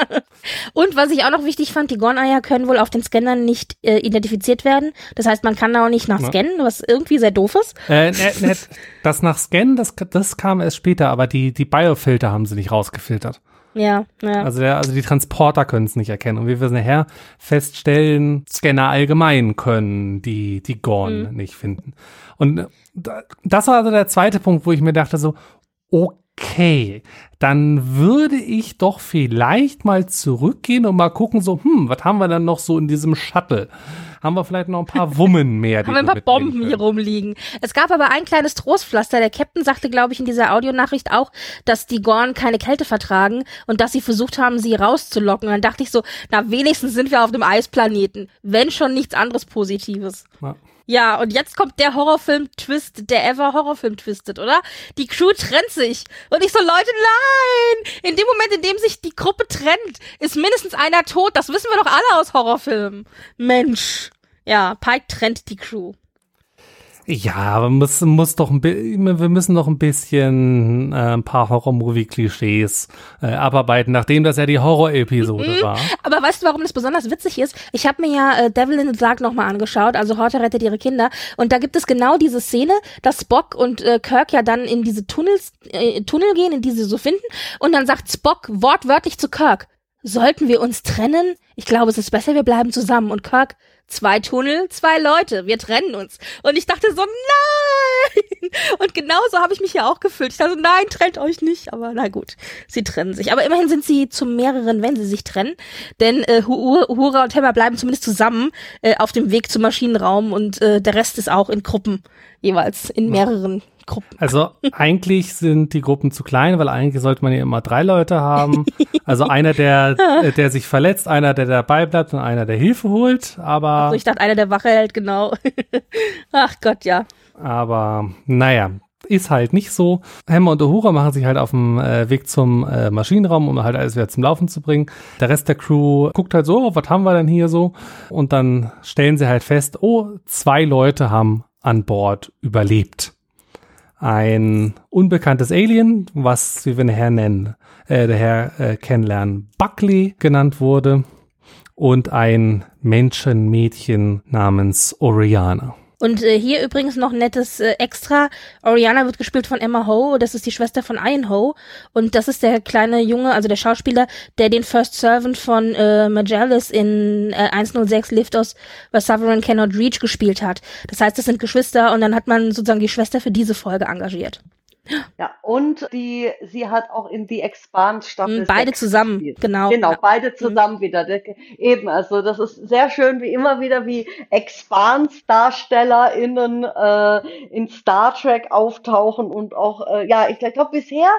Und was ich auch noch wichtig fand, die Gorn-Eier können wohl auf den Scannern nicht äh, identifiziert werden. Das heißt, man kann da auch nicht nach scannen, was irgendwie sehr doof ist. Äh, ne, ne, das nach Scan, das, das kam erst später, aber die, die Biofilter haben sie nicht rausgefiltert. Ja, ja. Also, der, also die Transporter können es nicht erkennen. Und wie wir nachher feststellen, Scanner allgemein können die, die Gorn nicht finden. Und äh, da- das war also der zweite Punkt, wo ich mir dachte so, okay, dann würde ich doch vielleicht mal zurückgehen und mal gucken so, hm, was haben wir dann noch so in diesem Shuttle? Haben wir vielleicht noch ein paar Wummen mehr? haben wir ein paar Bomben hier rumliegen. Es gab aber ein kleines Trostpflaster. Der Captain sagte, glaube ich, in dieser Audionachricht auch, dass die Gorn keine Kälte vertragen und dass sie versucht haben, sie rauszulocken. Und dann dachte ich so, na, wenigstens sind wir auf dem Eisplaneten. Wenn schon nichts anderes Positives. Ja. Ja, und jetzt kommt der Horrorfilm-Twist, der ever Horrorfilm twistet, oder? Die Crew trennt sich. Und ich so, Leute, nein! In dem Moment, in dem sich die Gruppe trennt, ist mindestens einer tot. Das wissen wir doch alle aus Horrorfilmen. Mensch. Ja, Pike trennt die Crew. Ja, aber muss, muss doch ein wir müssen noch ein bisschen äh, ein paar Horror-Movie-Klischees äh, abarbeiten, nachdem das ja die Horror-Episode war. Aber weißt du, warum das besonders witzig ist? Ich habe mir ja äh, Devil in the Dark nochmal angeschaut, also Horta rettet ihre Kinder. Und da gibt es genau diese Szene, dass Spock und äh, Kirk ja dann in diese Tunnels, äh, Tunnel gehen, in die sie so finden. Und dann sagt Spock wortwörtlich zu Kirk, sollten wir uns trennen? Ich glaube, es ist besser, wir bleiben zusammen. Und Kirk, zwei Tunnel, zwei Leute, wir trennen uns. Und ich dachte so, nein! Und genauso habe ich mich ja auch gefühlt. Ich dachte so, nein, trennt euch nicht. Aber na gut, sie trennen sich. Aber immerhin sind sie zu mehreren, wenn sie sich trennen. Denn äh, Hu- Uhura und Temma bleiben zumindest zusammen äh, auf dem Weg zum Maschinenraum und äh, der Rest ist auch in Gruppen, jeweils in mehreren Gruppen. Also eigentlich sind die Gruppen zu klein, weil eigentlich sollte man ja immer drei Leute haben. Also einer, der, der sich verletzt, einer, der dabei bleibt und einer, der Hilfe holt. Aber, Also ich dachte, einer der Wache hält, genau. Ach Gott, ja. aber naja, ist halt nicht so. Hammer und Uhura machen sich halt auf dem äh, Weg zum äh, Maschinenraum, um halt alles wieder zum Laufen zu bringen. Der Rest der Crew guckt halt so, oh, was haben wir denn hier so? Und dann stellen sie halt fest, oh, zwei Leute haben an Bord überlebt. Ein unbekanntes Alien, was, wie wir nachher nennen, äh, der Herr äh, kennenlernen, Buckley genannt wurde und ein Menschenmädchen namens Oriana. Und äh, hier übrigens noch nettes äh, Extra. Oriana wird gespielt von Emma Ho, das ist die Schwester von Ian Ho. Und das ist der kleine Junge, also der Schauspieler, der den First Servant von äh, Majalis in äh, 106 Liftos bei Sovereign Cannot Reach gespielt hat. Das heißt, das sind Geschwister und dann hat man sozusagen die Schwester für diese Folge engagiert. Ja, und die, sie hat auch in die Expand Staffel. Mhm, beide zusammen, gespielt. genau. Genau, beide mhm. zusammen wieder. Eben, also das ist sehr schön, wie immer wieder wie Expands DarstellerInnen äh, in Star Trek auftauchen und auch, äh, ja, ich glaube bisher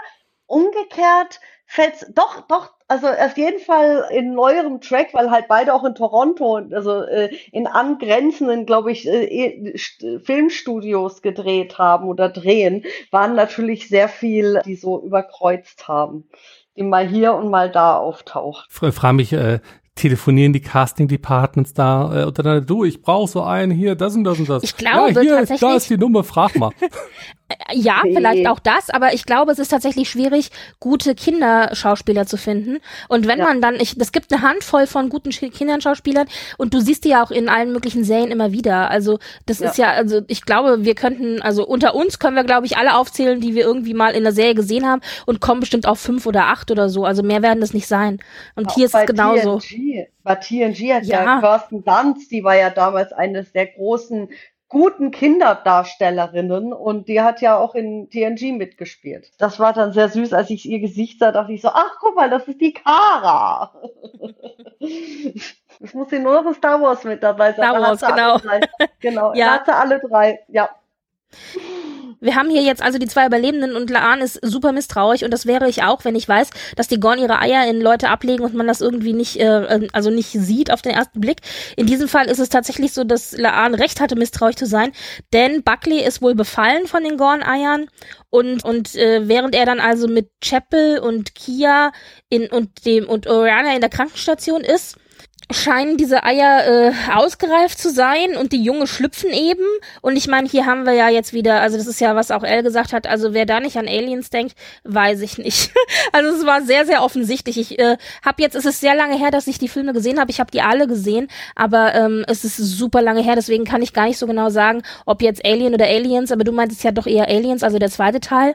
umgekehrt fällt doch, doch, also auf jeden Fall in neuerem Track, weil halt beide auch in Toronto, also äh, in angrenzenden, glaube ich, äh, eh, Filmstudios gedreht haben oder drehen, waren natürlich sehr viel, die so überkreuzt haben, die mal hier und mal da auftaucht. Ich frage mich, äh, telefonieren die Casting Departments da äh, untereinander, du, ich brauche so einen hier, das und das und das. Ich glaube ja, hier, tatsächlich. Da ist die Nummer, frag mal. Ja, vielleicht auch das, aber ich glaube, es ist tatsächlich schwierig, gute Kinderschauspieler zu finden. Und wenn ja. man dann, ich, es gibt eine Handvoll von guten Kinderschauspielern und du siehst die ja auch in allen möglichen Serien immer wieder. Also das ja. ist ja, also ich glaube, wir könnten, also unter uns können wir, glaube ich, alle aufzählen, die wir irgendwie mal in der Serie gesehen haben und kommen bestimmt auf fünf oder acht oder so. Also mehr werden das nicht sein. Und auch hier ist es genauso. TNG, bei TNG hat ja, ja Kirsten Dunst, die war ja damals eines der großen guten Kinderdarstellerinnen und die hat ja auch in TNG mitgespielt. Das war dann sehr süß, als ich ihr Gesicht sah, dachte ich so, ach guck mal, das ist die Kara. Es muss sie nur noch in Star Wars mit dabei sein. Star Wars, genau. Genau, ja. hatte alle drei, ja. Wir haben hier jetzt also die zwei Überlebenden und Laan ist super misstrauisch und das wäre ich auch, wenn ich weiß, dass die Gorn ihre Eier in Leute ablegen und man das irgendwie nicht, äh, ähm, also nicht sieht auf den ersten Blick. In diesem Fall ist es tatsächlich so, dass Laan recht hatte, misstrauisch zu sein, denn Buckley ist wohl befallen von den Gorn-Eiern und und äh, während er dann also mit Chapel und Kia in und dem und Oriana in der Krankenstation ist, scheinen diese Eier äh, ausgereift zu sein und die Junge schlüpfen eben. Und ich meine, hier haben wir ja jetzt wieder, also das ist ja, was auch Elle gesagt hat, also wer da nicht an Aliens denkt, weiß ich nicht. also es war sehr, sehr offensichtlich. Ich äh, habe jetzt, es ist sehr lange her, dass ich die Filme gesehen habe. Ich habe die alle gesehen, aber ähm, es ist super lange her, deswegen kann ich gar nicht so genau sagen, ob jetzt Alien oder Aliens, aber du meintest ja doch eher Aliens, also der zweite Teil.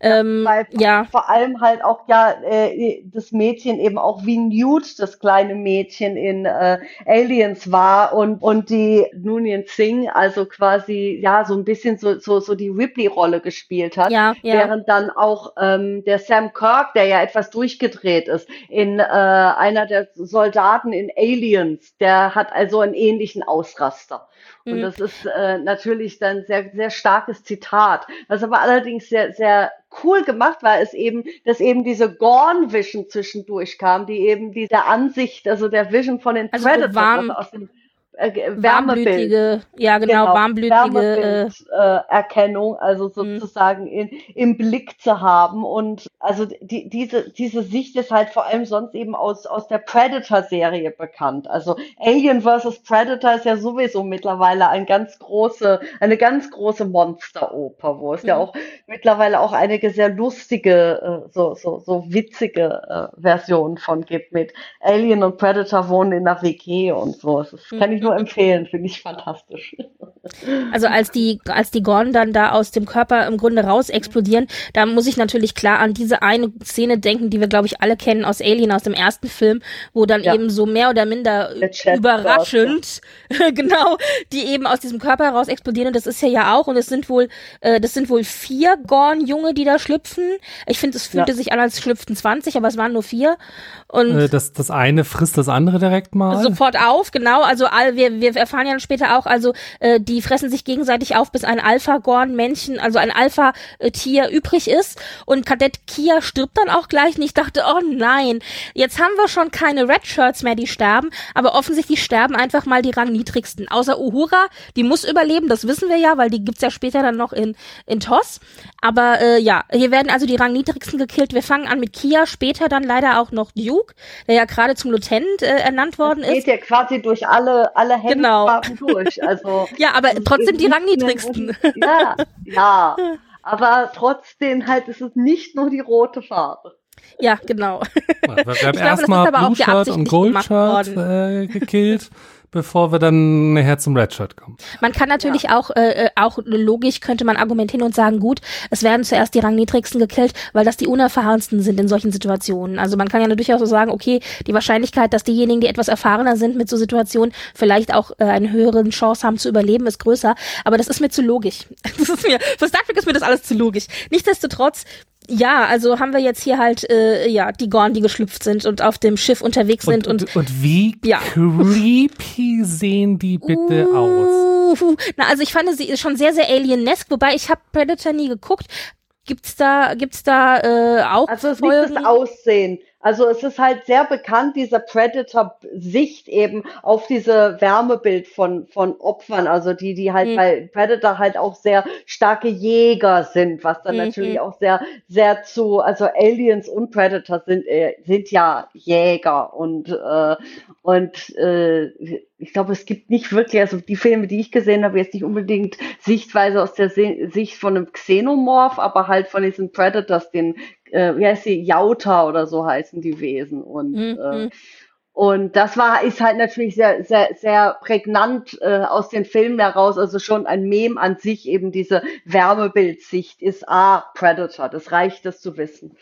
Ähm, Weil ja. vor allem halt auch ja äh, das Mädchen eben auch wie Newt, das kleine Mädchen in äh, Aliens war und und die Nunien Singh also quasi ja so ein bisschen so so so die Ripley-Rolle gespielt hat, ja, ja. während dann auch ähm, der Sam Kirk, der ja etwas durchgedreht ist, in äh, einer der Soldaten in Aliens, der hat also einen ähnlichen Ausraster. Und mhm. das ist äh, natürlich dann sehr, sehr starkes Zitat. Was aber allerdings sehr, sehr cool gemacht war, ist eben, dass eben diese Gorn-Vision zwischendurch kam, die eben diese Ansicht, also der Vision von den also Predators warm, aus dem äh, Wärmebild. Ja, genau, genau warmblütige äh, Erkennung, also mhm. sozusagen in, im Blick zu haben. Und also die, diese, diese Sicht ist halt vor allem sonst eben aus, aus der Predator-Serie bekannt. Also Alien vs. Predator ist ja sowieso mittlerweile ein ganz große, eine ganz große Monsteroper, wo es mhm. ja auch mittlerweile auch einige sehr lustige, äh, so, so, so witzige äh, Versionen von gibt mit Alien und Predator wohnen in der WG und so. Das kann ich nur empfehlen, finde ich fantastisch. Also als die, als die Gorn dann da aus dem Körper im Grunde raus explodieren, da muss ich natürlich klar an diese eine Szene denken, die wir, glaube ich, alle kennen aus Alien, aus dem ersten Film, wo dann ja. eben so mehr oder minder überraschend, ja. genau, die eben aus diesem Körper heraus explodieren. Und das ist ja ja auch, und es sind wohl, äh, das sind wohl vier Gorn-Junge, die da schlüpfen. Ich finde, es fühlte ja. sich an, als schlüpften 20, aber es waren nur vier. Und äh, das, das eine frisst das andere direkt mal. Sofort auf, genau. Also all, wir, wir erfahren ja später auch, also äh, die fressen sich gegenseitig auf, bis ein Alpha-Gorn-Männchen, also ein Alpha-Tier übrig ist. Und Kadett Kia stirbt dann auch gleich. Und ich dachte, oh nein, jetzt haben wir schon keine Red Shirts mehr, die sterben, aber offensichtlich sterben einfach mal die rangniedrigsten. Außer Uhura, die muss überleben, das wissen wir ja, weil die gibt's ja später dann noch in, in TOS. Aber äh, ja, hier werden also die rangniedrigsten gekillt. Wir fangen an mit Kia, später dann leider auch noch Duke, der ja gerade zum Lieutenant äh, ernannt worden das geht ist. ja quasi durch alle, alle Genau. Heldenfarben durch. Also, Ja, aber trotzdem die rangniedrigsten. Ja, ja. Aber trotzdem halt ist es nicht nur die rote Farbe. Ja, genau. Wir haben Ich glaube, das erstmal ist aber auch Blue Shirt und Gold Shirt äh, gekillt, bevor wir dann nachher zum Red Shirt kommen. Man kann natürlich auch, äh, äh, auch logisch könnte man argumentieren und sagen, gut, es werden zuerst die rangniedrigsten gekillt, weil das die unerfahrensten sind in solchen Situationen. Also man kann ja durchaus so sagen, okay, die Wahrscheinlichkeit, dass diejenigen, die etwas erfahrener sind mit so Situationen, vielleicht auch äh, eine höhere Chance haben zu überleben, ist größer. Aber das ist mir zu logisch. Das ist mir, für Star Trek ist mir das alles zu logisch. Nichtsdestotrotz, ja, also haben wir jetzt hier halt, äh, ja, die Gorn, die geschlüpft sind und auf dem Schiff unterwegs sind und, und, und wie Ja. creepy sehen die bitte aus? Uh, Na, also ich fand sie schon sehr, sehr alienesk, wobei ich habe Predator nie geguckt. Gibt's da, gibt's da äh, auch Also es ist nicht Folgen? das Aussehen. Also es ist halt sehr bekannt, dieser Predator-Sicht eben auf diese Wärmebild von, von Opfern, also die, die halt Mhm. bei Predator halt auch sehr starke Jäger sind, was dann Mhm. natürlich auch sehr, sehr zu, also Aliens und Predator sind, äh, sind ja Jäger und, äh, und äh, ich glaube, es gibt nicht wirklich, also die Filme, die ich gesehen habe, jetzt nicht unbedingt Sichtweise aus der Se Sicht von einem Xenomorph, aber halt von diesen Predators, den, äh, wie heißt die, Jauta oder so heißen die Wesen. Und, Mhm. äh, und das war, ist halt natürlich sehr, sehr, sehr prägnant äh, aus den Filmen heraus. Also schon ein Mem an sich, eben diese Wärmebildsicht ist ah, Predator. Das reicht, das zu wissen.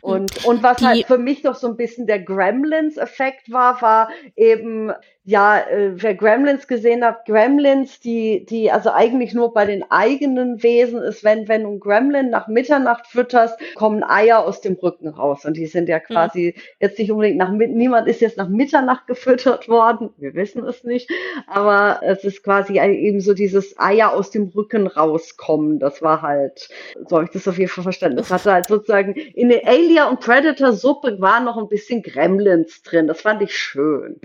Und, und was Die- halt für mich noch so ein bisschen der Gremlins-Effekt war, war eben, ja, äh, wer Gremlins gesehen hat, Gremlins, die, die also eigentlich nur bei den eigenen Wesen ist, wenn, wenn du ein Gremlin nach Mitternacht fütterst, kommen Eier aus dem Rücken raus. Und die sind ja quasi jetzt nicht unbedingt nach, niemand ist jetzt nach Mitternacht gefüttert worden. Wir wissen es nicht. Aber es ist quasi eben so dieses Eier aus dem Rücken rauskommen. Das war halt, so habe ich das auf jeden Fall verstanden. Das hatte halt sozusagen in der Alien und Predator Suppe war noch ein bisschen Gremlins drin. Das fand ich schön.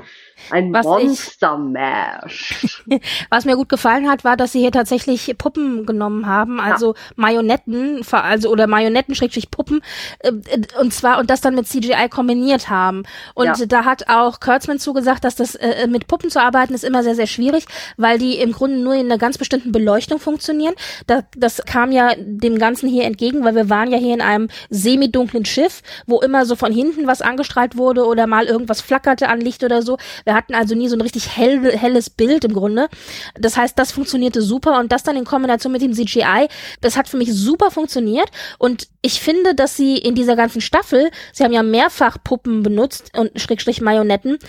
Ein Was ich- Monster Mash. Was mir gut gefallen hat, war, dass sie hier tatsächlich Puppen genommen haben, also Marionetten, ver- also oder Marionetten schrägstrich Puppen, äh, äh, und zwar und das dann mit CGI kombiniert haben. Und Ja. da hat auch Kurtzman zugesagt, dass das äh, mit Puppen zu arbeiten ist immer sehr sehr schwierig, weil die im Grunde nur in einer ganz bestimmten Beleuchtung funktionieren. Da, das kam ja dem Ganzen hier entgegen, weil wir waren ja hier in einem semidunklen Schiff, wo immer so von hinten was angestrahlt wurde oder mal irgendwas flackerte an Licht oder so. Wir hatten also nie so ein richtig hell, helles Bild im Grunde. Das heißt, das funktionierte super und das dann in Kombination mit dem CGI, das hat für mich super funktioniert und ich finde, dass sie in dieser ganzen Staffel, sie haben ja mehrfach Puppen benutzt und Schrägstrich Marionetten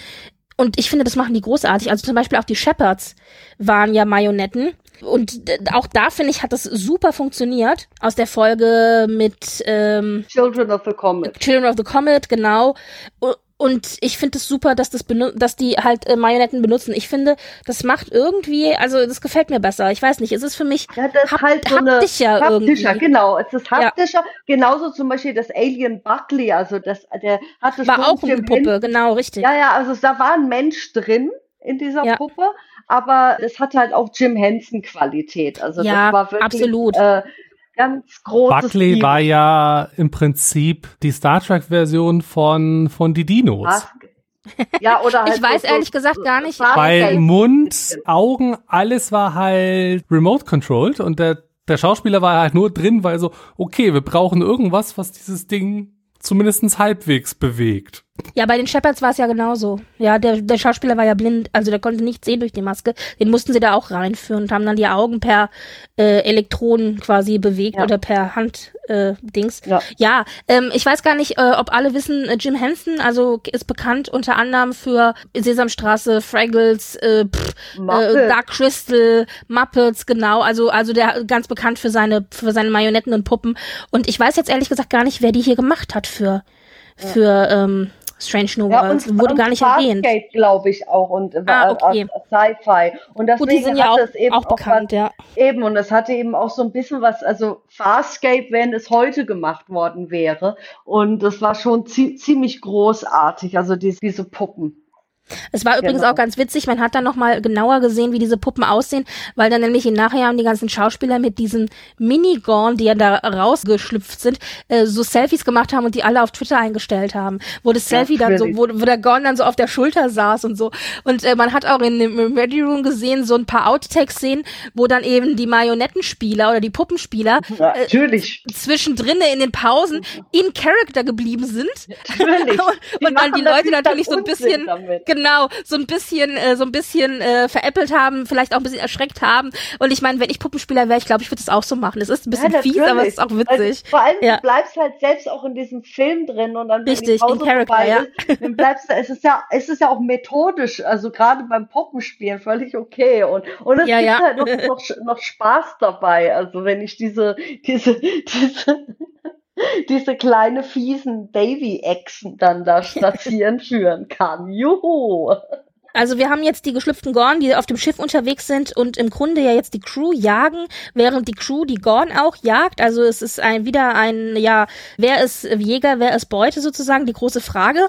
und ich finde, das machen die großartig. Also zum Beispiel auch die Shepherds waren ja Marionetten. Und auch da, finde ich, hat das super funktioniert. Aus der Folge mit ähm, Children of the Comet. Children of the Comet, genau. Und ich finde es super, dass das dass die halt äh, Marionetten benutzen. Ich finde, das macht irgendwie, also das gefällt mir besser. Ich weiß nicht, es ist für mich Ja, das ist hap halt so eine haptischer haptischer, irgendwie. genau. Es ist Ja. haptischer. Genauso zum Beispiel das Alien Buckley, also das, der hatte War schon auch eine Puppe, Henson- genau, richtig. Ja, ja, also da war ein Mensch drin in dieser Ja. Puppe, aber es hat halt auch Jim Henson Qualität. Also Ja, das war wirklich absolut. Äh, ganz großes Buckley Team. war ja im Prinzip die Star Trek-Version von, von die Dinos. Was? Ja, oder halt Ich weiß so- ehrlich gesagt gar nicht. Weil. Mund, Augen, alles war halt remote controlled und der, der Schauspieler war halt nur drin, weil so, okay, wir brauchen irgendwas, was dieses Ding zumindest halbwegs bewegt. Ja, bei den Shepherds war es ja genauso. Ja, der, der Schauspieler war ja blind, also der konnte nichts sehen durch die Maske. Den mussten sie da auch reinführen und haben dann die Augen per äh, Elektronen quasi bewegt Ja. oder per Hand äh, Dings. Ja. Ja, ähm, ich weiß gar nicht, äh, ob alle wissen, äh, Jim Henson, also ist bekannt unter anderem für Sesamstraße, Fraggles, äh, pff, äh. Dark Crystal, Muppets, genau. Also also der ganz bekannt für seine für seine Marionetten und Puppen. Und ich weiß jetzt ehrlich gesagt gar nicht, wer die hier gemacht hat für für ähm, Strange New Worlds. Ja, wurde und gar nicht Farscape, erwähnt. glaube ich auch und ah, okay. äh, Sci-Fi. Und deswegen Gut, die sind ja auch, es eben auch bekannt, was, ja. Eben und es hatte eben auch so ein bisschen was, also Farscape, wenn es heute gemacht worden wäre. Und das war schon ziemlich großartig, also diese, diese Puppen. Es war übrigens genau. auch ganz witzig, man hat dann nochmal genauer gesehen, wie diese Puppen aussehen, weil dann nämlich in Nachhinein die ganzen Schauspieler mit diesen Minigorn, die ja da rausgeschlüpft sind, äh, so Selfies gemacht haben und die alle auf Twitter eingestellt haben. Wo das Selfie ja, dann so, wo, wo der Gorn dann so auf der Schulter saß und so. Und äh, man hat auch in dem Ready Room gesehen, so ein paar Outtakes-Szenen, wo dann eben die Marionettenspieler oder die Puppenspieler äh, Natürlich. zwischendrin in den Pausen in Character geblieben sind. Natürlich. und, und dann die Leute natürlich so ein bisschen genau so ein bisschen äh, so ein bisschen äh, veräppelt haben, vielleicht auch ein bisschen erschreckt haben. Und ich meine, wenn ich Puppenspieler wäre, ich glaube, ich würde es auch so machen. Es ist ein bisschen ja, fies, aber es ist auch witzig. Also, vor allem ja. du bleibst halt selbst auch in diesem Film drin und dann Richtig, in Character, ja. Ist, dann bleibst du, es ist ja es ist ja auch methodisch, also gerade beim Puppenspielen völlig okay und und es ja, gibt ja. halt noch, noch, noch Spaß dabei. Also wenn ich diese diese diese diese kleine fiesen Baby-Echsen dann da spazieren führen kann. Juhu! Also wir haben jetzt die geschlüpften Gorn, die auf dem Schiff unterwegs sind und im Grunde ja jetzt die Crew jagen, während die Crew die Gorn auch jagt. Also es ist ein wieder ein, ja, wer ist Jäger, wer ist Beute sozusagen, die große Frage.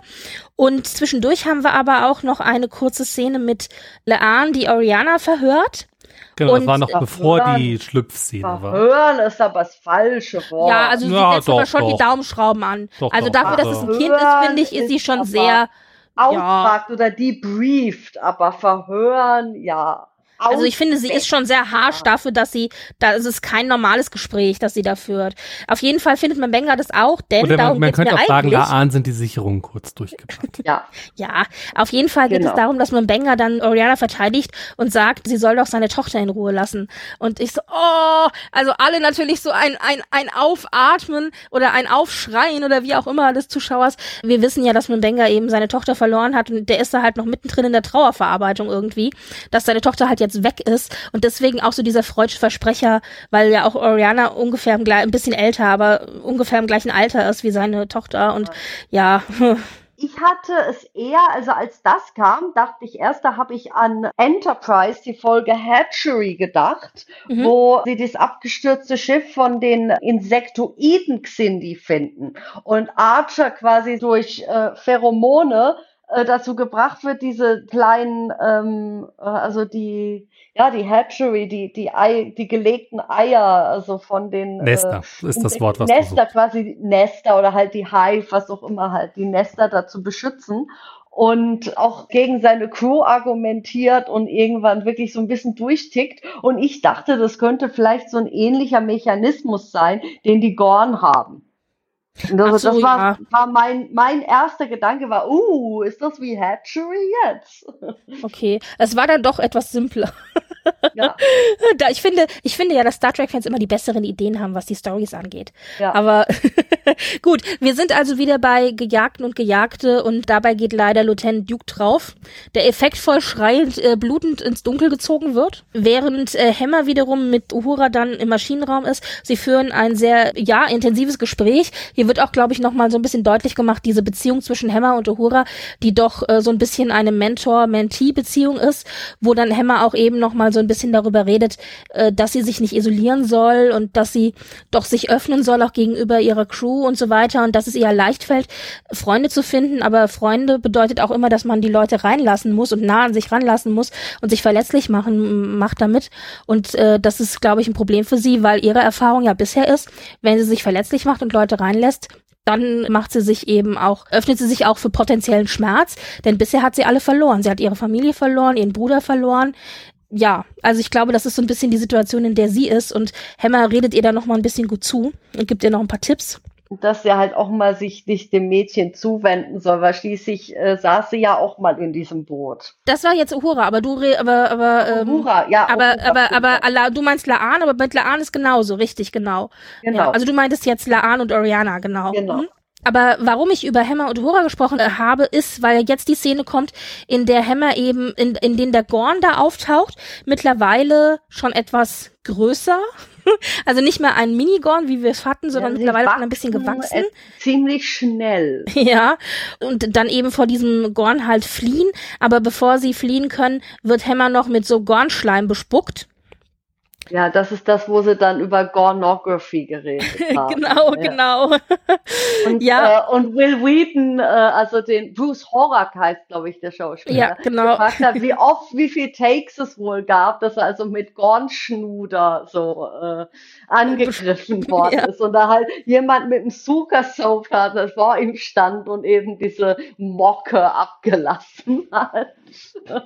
Und zwischendurch haben wir aber auch noch eine kurze Szene mit Leanne, die Oriana verhört. Genau, und das war noch bevor die Schlüpfszene war. Hören ist aber das falsche Wort. Ja, also sie ja, setzt aber schon doch. die Daumenschrauben an. Doch, also doch, dafür, dass es ein Kind ist, finde ich, ist sie schon sehr ausfragt ja. oder debrieft, aber verhören, ja. Also ich finde, sie ist schon sehr harsch dafür, dass sie, da ist es kein normales Gespräch, das sie da führt. Auf jeden Fall findet man Benga das auch, denn Oder darum man, man könnte auch sagen, Laan sind die Sicherungen kurz durchgepackt. ja. Ja, auf jeden Fall geht genau. es darum, dass man Benga dann Oriana verteidigt und sagt, sie soll doch seine Tochter in Ruhe lassen. Und ich so, oh, also alle natürlich so ein, ein, ein Aufatmen oder ein Aufschreien oder wie auch immer des Zuschauers. Wir wissen ja, dass man Benga eben seine Tochter verloren hat und der ist da halt noch mittendrin in der Trauerverarbeitung irgendwie, dass seine Tochter halt jetzt weg ist und deswegen auch so dieser freudsche Versprecher, weil ja auch Oriana ungefähr im, ein bisschen älter, aber ungefähr im gleichen Alter ist wie seine Tochter und ja. Ich hatte es eher, also als das kam, dachte ich erst, da habe ich an Enterprise, die Folge Hatchery gedacht, mhm. wo sie das abgestürzte Schiff von den Insektoiden Xindi finden und Archer quasi durch äh, Pheromone äh, dazu gebracht wird, diese kleinen, ähm, äh, also die ja, die Hatchery, die, die, Ei, die gelegten Eier, also von den Nester äh, ist das Wort, was Nester quasi Nester oder halt die Hive, was auch immer halt, die Nester dazu beschützen und auch gegen seine Crew argumentiert und irgendwann wirklich so ein bisschen durchtickt. Und ich dachte, das könnte vielleicht so ein ähnlicher Mechanismus sein, den die Gorn haben. Also so, das war, ja. war mein, mein erster Gedanke war, uh, ist das wie Hatchery jetzt? Okay, es war dann doch etwas simpler. Ja. da, ich finde, ich finde ja, dass Star Trek-Fans immer die besseren Ideen haben, was die Stories angeht. Ja. Aber gut, wir sind also wieder bei Gejagten und Gejagte und dabei geht leider Lieutenant Duke drauf, der effektvoll schreiend, äh, blutend ins Dunkel gezogen wird, während äh, Hammer wiederum mit Uhura dann im Maschinenraum ist. Sie führen ein sehr, ja, intensives Gespräch. Hier wird auch, glaube ich, nochmal so ein bisschen deutlich gemacht, diese Beziehung zwischen Hammer und Uhura, die doch äh, so ein bisschen eine Mentor-Mentee-Beziehung ist, wo dann Hammer auch eben nochmal so ein bisschen darüber redet, äh, dass sie sich nicht isolieren soll und dass sie doch sich öffnen soll, auch gegenüber ihrer Crew und so weiter und dass es ihr leicht fällt, Freunde zu finden. Aber Freunde bedeutet auch immer, dass man die Leute reinlassen muss und nah an sich ranlassen muss und sich verletzlich machen macht damit. Und äh, das ist, glaube ich, ein Problem für sie, weil ihre Erfahrung ja bisher ist, wenn sie sich verletzlich macht und Leute reinlässt, dann macht sie sich eben auch, öffnet sie sich auch für potenziellen Schmerz, denn bisher hat sie alle verloren. Sie hat ihre Familie verloren, ihren Bruder verloren, ja, also ich glaube, das ist so ein bisschen die Situation, in der sie ist und Hammer redet ihr da noch mal ein bisschen gut zu und gibt ihr noch ein paar Tipps. Dass er halt auch mal sich nicht dem Mädchen zuwenden soll, weil schließlich äh, saß sie ja auch mal in diesem Boot. Das war jetzt Uhura, aber du re aber aber ähm, Uhura, ja. Aber aber aber, aber du meinst Laan, aber mit Laan ist genauso, richtig, genau. Genau. Ja, also du meintest jetzt Laan und Oriana, genau. Genau. Mhm. Aber warum ich über Hammer und Hora gesprochen äh, habe, ist, weil jetzt die Szene kommt, in der Hammer eben, in, in den der Gorn da auftaucht, mittlerweile schon etwas größer also nicht mehr ein Minigorn, wie wir es hatten, sondern ja, mittlerweile schon ein bisschen gewachsen. Ziemlich schnell. Ja. Und dann eben vor diesem Gorn halt fliehen. Aber bevor sie fliehen können, wird Hammer noch mit so Gornschleim bespuckt. Ja, das ist das, wo sie dann über Gornography geredet haben. genau, ja. genau. und, ja. Äh, und Will Wheaton, äh, also den Bruce Horak heißt, glaube ich, der Schauspieler, ja, genau. gefragt hat, wie oft, wie viel Takes es wohl gab, dass er also mit Gornschnuder so äh, angegriffen worden ja. ist und da halt jemand mit einem Sofa vor ihm stand und eben diese Mocke abgelassen hat. ja.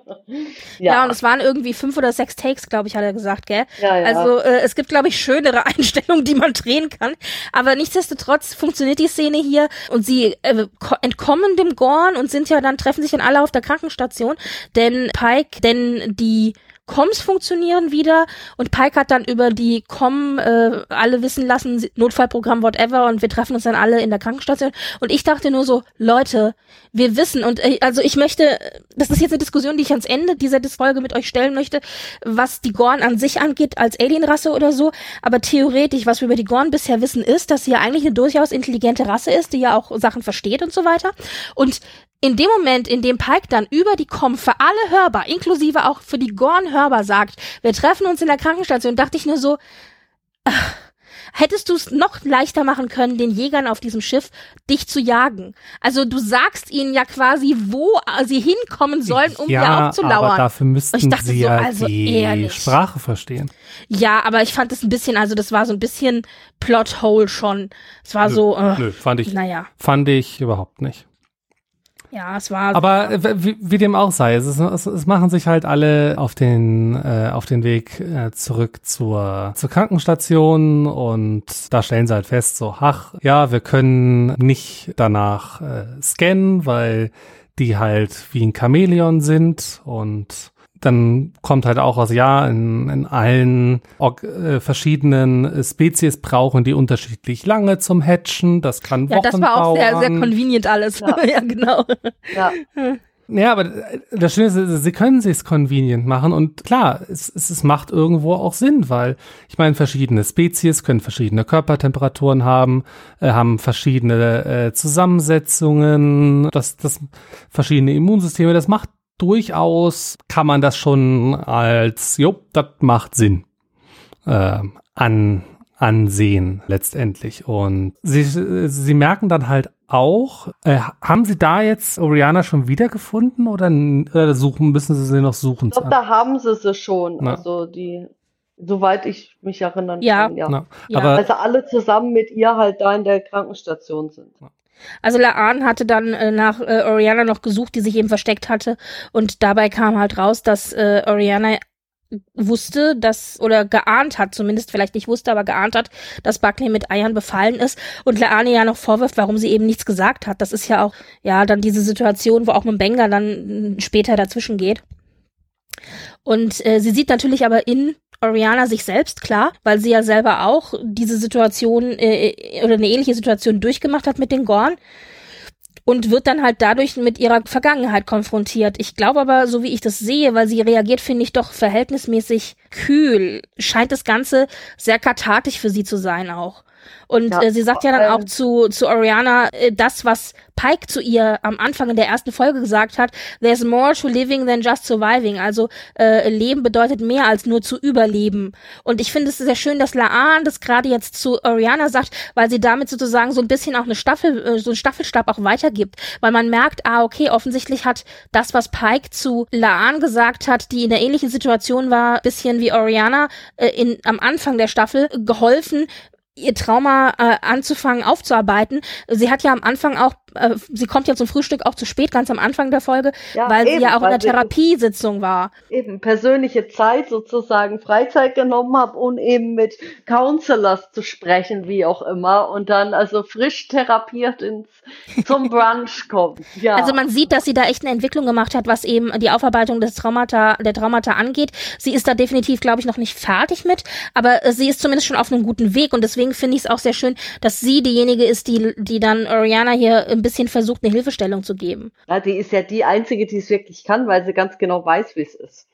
ja, und es waren irgendwie fünf oder sechs Takes, glaube ich, hat er gesagt, gell? Ja, ja. Also äh, es gibt, glaube ich, schönere Einstellungen, die man drehen kann. Aber nichtsdestotrotz funktioniert die Szene hier und sie äh, entkommen dem Gorn und sind ja dann, treffen sich dann alle auf der Krankenstation. Denn Pike, denn die Coms funktionieren wieder und Pike hat dann über die Com äh, alle wissen lassen, Notfallprogramm, whatever, und wir treffen uns dann alle in der Krankenstation. Und ich dachte nur so, Leute, wir wissen, und äh, also ich möchte, das ist jetzt eine Diskussion, die ich ans Ende dieser Folge mit euch stellen möchte, was die Gorn an sich angeht als Alienrasse oder so, aber theoretisch, was wir über die Gorn bisher wissen, ist, dass sie ja eigentlich eine durchaus intelligente Rasse ist, die ja auch Sachen versteht und so weiter. Und in dem Moment, in dem Pike dann über die Com für alle hörbar, inklusive auch für die Gorn hörbar sagt, wir treffen uns in der Krankenstation, dachte ich nur so, ach, hättest du es noch leichter machen können, den Jägern auf diesem Schiff dich zu jagen. Also du sagst ihnen ja quasi, wo sie hinkommen sollen, um ja, dir aufzulauern. Aber dafür müssten sie so, ja also die ehrlich. Sprache verstehen. Ja, aber ich fand es ein bisschen, also das war so ein bisschen Plothole schon. Es war nö, so, äh, nö, fand ich, naja. fand ich überhaupt nicht. Ja, es war. Aber wie, wie, dem auch sei, es, ist, es, es, machen sich halt alle auf den äh, auf den Weg äh, zurück zur zur Krankenstation und da stellen sie halt fest, so, ach ja, wir können nicht danach äh, scannen, weil die halt wie ein Chamäleon sind und dann kommt halt auch aus, ja, in, in allen äh, verschiedenen Spezies brauchen die unterschiedlich lange zum Hatchen. Das kann Wochen Ja, das war auch sehr, sehr convenient alles. Ja, ja genau. Ja. Ja, aber das Schöne ist, sie können sich's convenient machen und klar, es, es, es macht irgendwo auch Sinn, weil ich meine, verschiedene Spezies können verschiedene Körpertemperaturen haben, äh, haben verschiedene äh, Zusammensetzungen, das, das verschiedene Immunsysteme, das macht durchaus kann man das schon als, jo, das macht Sinn, äh, an, ansehen letztendlich. Und sie, sie merken dann halt auch, äh, haben sie da jetzt Oriana schon wiedergefunden oder, oder suchen, müssen sie sie noch suchen? Ich glaube, da haben sie sie schon. Na. Also die, soweit ich mich erinnern ja. kann, ja. Na, aber, also alle zusammen mit ihr halt da in der Krankenstation sind. Also Laan hatte dann äh, nach äh, Oriana noch gesucht, die sich eben versteckt hatte. Und dabei kam halt raus, dass äh, Oriana wusste, dass oder geahnt hat, zumindest vielleicht nicht wusste, aber geahnt hat, dass Buckley mit Eiern befallen ist und Laane ja noch vorwirft, warum sie eben nichts gesagt hat. Das ist ja auch ja dann diese Situation, wo auch Mbenga dann später dazwischen geht. Und äh, sie sieht natürlich aber in Oriana sich selbst klar, weil sie ja selber auch diese Situation äh, äh, oder eine ähnliche Situation durchgemacht hat mit den Gorn und wird dann halt dadurch mit ihrer Vergangenheit konfrontiert. Ich glaube aber, so wie ich das sehe, weil sie reagiert, finde ich doch verhältnismäßig kühl, scheint das Ganze sehr kathartisch für sie zu sein auch. Und ja, äh, sie sagt ja dann auch zu, zu Oriana, äh, das, was Pike zu ihr am Anfang in der ersten Folge gesagt hat, there's more to living than just surviving. Also äh, Leben bedeutet mehr als nur zu überleben. Und ich finde es sehr schön, dass Laan das gerade jetzt zu Oriana sagt, weil sie damit sozusagen so ein bisschen auch eine Staffel, äh, so einen Staffelstab auch weitergibt. Weil man merkt, ah, okay, offensichtlich hat das, was Pike zu Laan gesagt hat, die in der ähnlichen Situation war, bisschen wie Oriana, äh, in, am Anfang der Staffel geholfen, ihr Trauma äh, anzufangen aufzuarbeiten. Sie hat ja am Anfang auch äh, sie kommt ja zum Frühstück auch zu spät, ganz am Anfang der Folge, ja, weil eben, sie ja auch in der Therapiesitzung war. Eben persönliche Zeit sozusagen Freizeit genommen habe, um eben mit Counselors zu sprechen, wie auch immer, und dann also frisch therapiert ins zum Brunch kommt. Ja. Also man sieht, dass sie da echt eine Entwicklung gemacht hat, was eben die Aufarbeitung des Traumata, der Traumata angeht. Sie ist da definitiv, glaube ich, noch nicht fertig mit, aber sie ist zumindest schon auf einem guten Weg und deswegen finde ich es auch sehr schön, dass sie diejenige ist, die, die dann Oriana hier ein bisschen versucht, eine Hilfestellung zu geben. Ja, die ist ja die Einzige, die es wirklich kann, weil sie ganz genau weiß, wie es ist.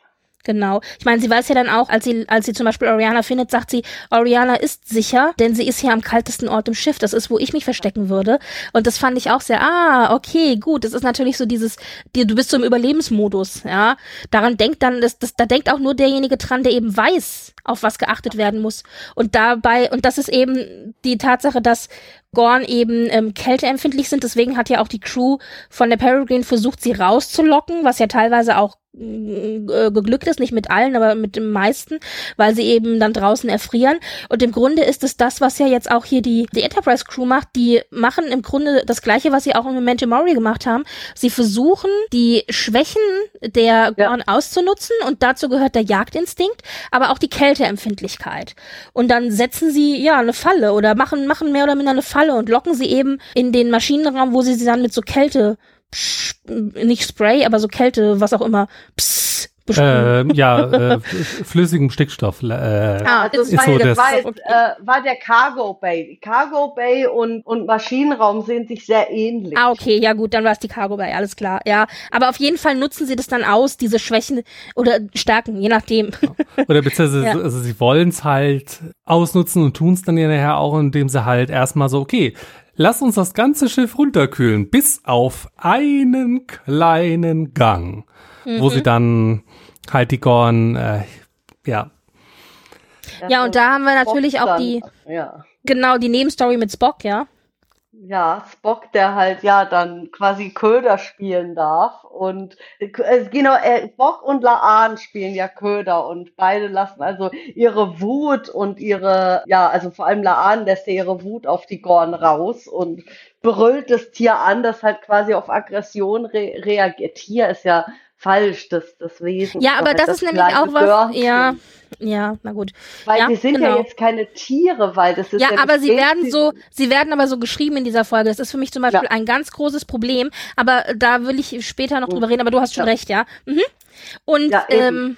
Genau. Ich meine, sie weiß ja dann auch, als sie, als sie zum Beispiel Oriana findet, sagt sie, Oriana ist sicher, denn sie ist hier am kaltesten Ort im Schiff. Das ist, wo ich mich verstecken würde. Und das fand ich auch sehr, ah, okay, gut. Das ist natürlich so dieses, die, du bist so im Überlebensmodus, ja. Daran denkt dann, das, das, da denkt auch nur derjenige dran, der eben weiß, auf was geachtet werden muss. Und dabei, und das ist eben die Tatsache, dass Gorn eben ähm, kälteempfindlich sind. Deswegen hat ja auch die Crew von der Peregrine versucht, sie rauszulocken, was ja teilweise auch geglückt ist, nicht mit allen, aber mit den meisten, weil sie eben dann draußen erfrieren. Und im Grunde ist es das, was ja jetzt auch hier die, die Enterprise Crew macht. Die machen im Grunde das Gleiche, was sie auch im Memento Mori gemacht haben. Sie versuchen, die Schwächen der Gorn ja. auszunutzen und dazu gehört der Jagdinstinkt, aber auch die Kälteempfindlichkeit. Und dann setzen sie, ja, eine Falle oder machen, machen mehr oder minder eine Falle und locken sie eben in den Maschinenraum, wo sie sie dann mit so Kälte nicht Spray, aber so Kälte, was auch immer, pss, äh, ja, äh, flüssigem Stickstoff. Äh, ah, das ist war, so das war, okay. äh, war der Cargo Bay. Cargo Bay und, und Maschinenraum sehen sich sehr ähnlich. Ah, okay, ja gut, dann war es die Cargo Bay, alles klar. Ja, aber auf jeden Fall nutzen sie das dann aus, diese Schwächen oder Stärken, je nachdem. Oder beziehungsweise ja. also sie wollen es halt ausnutzen und tun es dann ja nachher auch, indem sie halt erstmal so, okay, lass uns das ganze Schiff runterkühlen, bis auf einen kleinen Gang, mhm. wo sie mhm. dann halt die Gorn, äh, ja. Ja, und da haben wir natürlich auch die, ja. genau, die Nebenstory mit Spock, ja ja, Spock, der halt ja dann quasi Köder spielen darf. Und äh, genau, äh, Spock und Laan spielen ja Köder und beide lassen also ihre Wut und ihre, ja, also vor allem Laan lässt ja ihre Wut auf die Gorn raus und brüllt das Tier an, das halt quasi auf Aggression re reagiert. Tier ist ja falsch, das, das Wesen. Ja, aber das, das, ist nämlich auch was, ja. Ja, na gut. Weil ja, sie sind genau. ja jetzt keine Tiere, weil das ist ja. Ja, aber sie werden so, sie werden aber so geschrieben in dieser Folge. Das ist für mich zum Beispiel ja. ein ganz großes Problem. Aber da will ich später noch mhm. drüber reden. Aber du hast schon recht, ja. Mhm. Und ähm,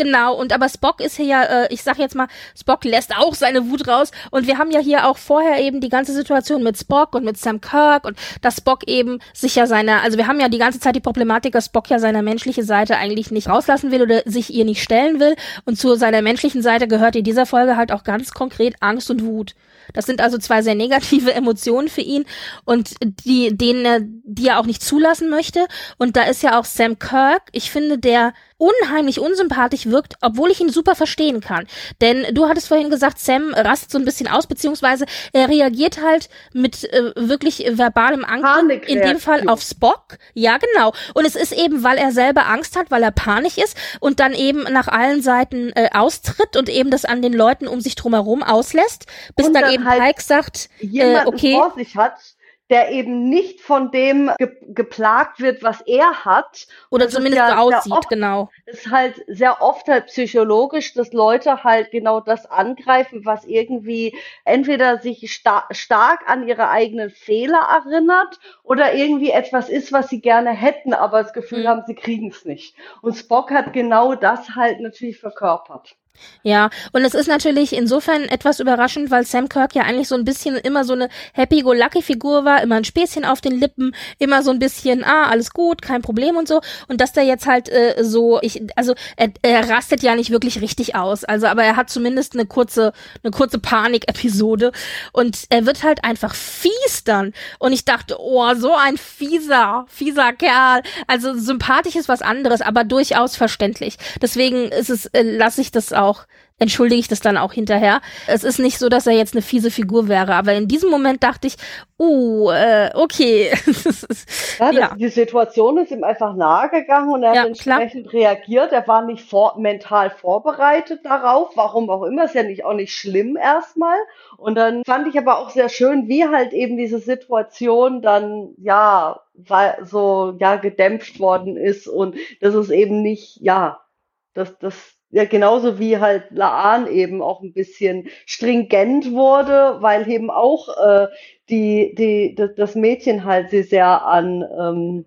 Genau, und aber Spock ist hier ja, äh, ich sag jetzt mal, Spock lässt auch seine Wut raus. Und wir haben ja hier auch vorher eben die ganze Situation mit Spock und mit Sam Kirk und dass Spock eben sich ja seiner, also wir haben ja die ganze Zeit die Problematik, dass Spock ja seine menschliche Seite eigentlich nicht rauslassen will oder sich ihr nicht stellen will. Und zu seiner menschlichen Seite gehört in dieser Folge halt auch ganz konkret Angst und Wut. Das sind also zwei sehr negative Emotionen für ihn und die, denen er, die er auch nicht zulassen möchte. Und da ist ja auch Sam Kirk, ich finde, der unheimlich unsympathisch wirkt, obwohl ich ihn super verstehen kann. Denn du hattest vorhin gesagt, Sam rastet so ein bisschen aus, beziehungsweise er reagiert halt mit äh, wirklich verbalem Angst, in dem Fall auf Spock. Ja, genau. Und es ist eben, weil er selber Angst hat, weil er panisch ist und dann eben nach allen Seiten äh, austritt und eben das an den Leuten um sich drumherum auslässt, bis und dann, dann eben halt Pike sagt, äh, okay. vor sich hat, der eben nicht von dem ge geplagt wird, was er hat. Oder zumindest ja so aussieht, oft, genau. Ist halt sehr oft halt psychologisch, dass Leute halt genau das angreifen, was irgendwie entweder sich sta stark an ihre eigenen Fehler erinnert oder irgendwie etwas ist, was sie gerne hätten, aber das Gefühl mhm. haben, sie kriegen es nicht. Und Spock hat genau das halt natürlich verkörpert. Ja, und es ist natürlich insofern etwas überraschend, weil Sam Kirk ja eigentlich so ein bisschen immer so eine happy-go-lucky-Figur war, immer ein Späßchen auf den Lippen, immer so ein bisschen, ah, alles gut, kein Problem und so. Und dass der jetzt halt äh, so, ich, also er, er rastet ja nicht wirklich richtig aus, also aber er hat zumindest eine kurze, eine kurze Panik-Episode und er wird halt einfach fies dann. Und ich dachte, oh, so ein fieser, fieser Kerl. Also sympathisch ist was anderes, aber durchaus verständlich. Deswegen ist es, äh, lasse ich das auch auch, entschuldige ich das dann auch hinterher. Es ist nicht so, dass er jetzt eine fiese Figur wäre, aber in diesem Moment dachte ich, uh, äh, okay. ja, ja. die Situation ist ihm einfach nahegegangen und er ja, hat entsprechend klar. reagiert. Er war nicht vor, mental vorbereitet darauf, warum auch immer, ist ja nicht auch nicht schlimm erstmal. Und dann fand ich aber auch sehr schön, wie halt eben diese Situation dann, ja, so, ja, gedämpft worden ist und das ist eben nicht, ja, das, das, ja, genauso wie halt Laan eben auch ein bisschen stringent wurde, weil eben auch äh, die, die, das Mädchen halt sie sehr an, ähm,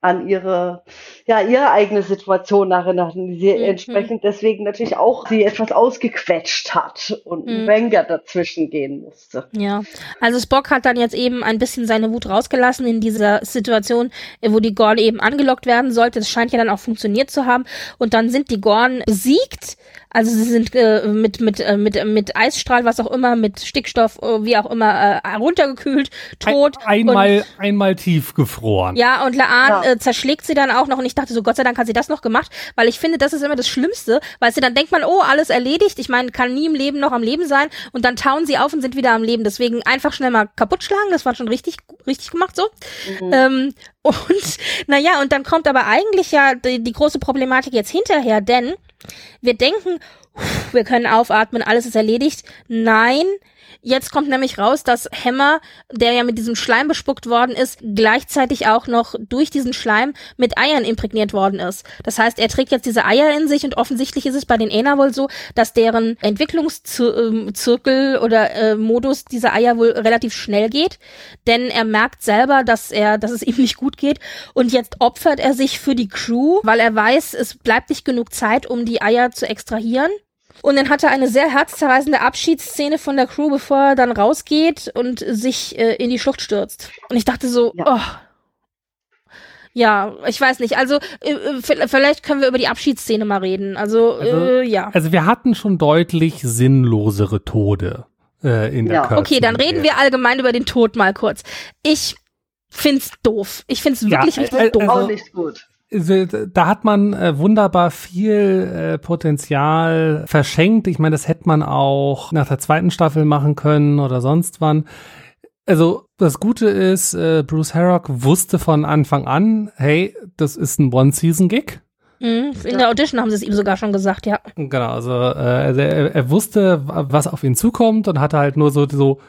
an ihre, ja, ihre eigene Situation erinnern, die sie mhm. entsprechend deswegen natürlich auch sie etwas ausgequetscht hat und mhm. Wenger dazwischen gehen musste. Ja, also Spock hat dann jetzt eben ein bisschen seine Wut rausgelassen in dieser Situation, wo die Gorn eben angelockt werden sollte. Das scheint ja dann auch funktioniert zu haben. Und dann sind die Gorn besiegt, also sie sind äh, mit mit äh, mit mit Eisstrahl, was auch immer, mit Stickstoff, äh, wie auch immer, äh, runtergekühlt, tot. Ein, einmal und, einmal tief gefroren. Ja, und Laan ja. äh, zerschlägt sie dann auch noch. Und ich dachte so, Gott sei Dank hat sie das noch gemacht, weil ich finde, das ist immer das Schlimmste, weil sie dann denkt man, oh, alles erledigt. Ich meine, kann nie im Leben noch am Leben sein. Und dann tauen sie auf und sind wieder am Leben. Deswegen einfach schnell mal kaputt schlagen. Das war schon richtig richtig gemacht so. Mhm. Ähm, und naja, und dann kommt aber eigentlich ja die, die große Problematik jetzt hinterher, denn wir denken, wir können aufatmen, alles ist erledigt. Nein, Jetzt kommt nämlich raus, dass Hammer, der ja mit diesem Schleim bespuckt worden ist, gleichzeitig auch noch durch diesen Schleim mit Eiern imprägniert worden ist. Das heißt, er trägt jetzt diese Eier in sich und offensichtlich ist es bei den Ena wohl so, dass deren Entwicklungszirkel ähm, oder äh, Modus dieser Eier wohl relativ schnell geht, denn er merkt selber, dass er, dass es ihm nicht gut geht und jetzt opfert er sich für die Crew, weil er weiß, es bleibt nicht genug Zeit, um die Eier zu extrahieren und dann hat er eine sehr herzzerreißende Abschiedsszene von der Crew, bevor er dann rausgeht und sich äh, in die Schlucht stürzt. Und ich dachte so, ja. oh. Ja, ich weiß nicht. Also äh, äh vielleicht können wir über die Abschiedsszene mal reden. Also, also äh, ja. Also wir hatten schon deutlich sinnlosere Tode äh, in der ja. Kirche. Okay, dann reden wir allgemein über den Tod mal kurz. Ich find's doof. Ich find's wirklich ja, richtig äh, doof. Also, auch nicht gut da hat man äh, wunderbar viel äh, Potenzial verschenkt. Ich meine, das hätte man auch nach der zweiten Staffel machen können oder sonst wann. Also das Gute ist, äh, Bruce Harrock wusste von Anfang an, hey, das ist ein One-Season-Gig. Mhm, in der Audition haben sie es ihm sogar schon gesagt, ja. Genau, also, äh, also er, er, wusste, was auf ihn zukommt und hatte halt nur so, so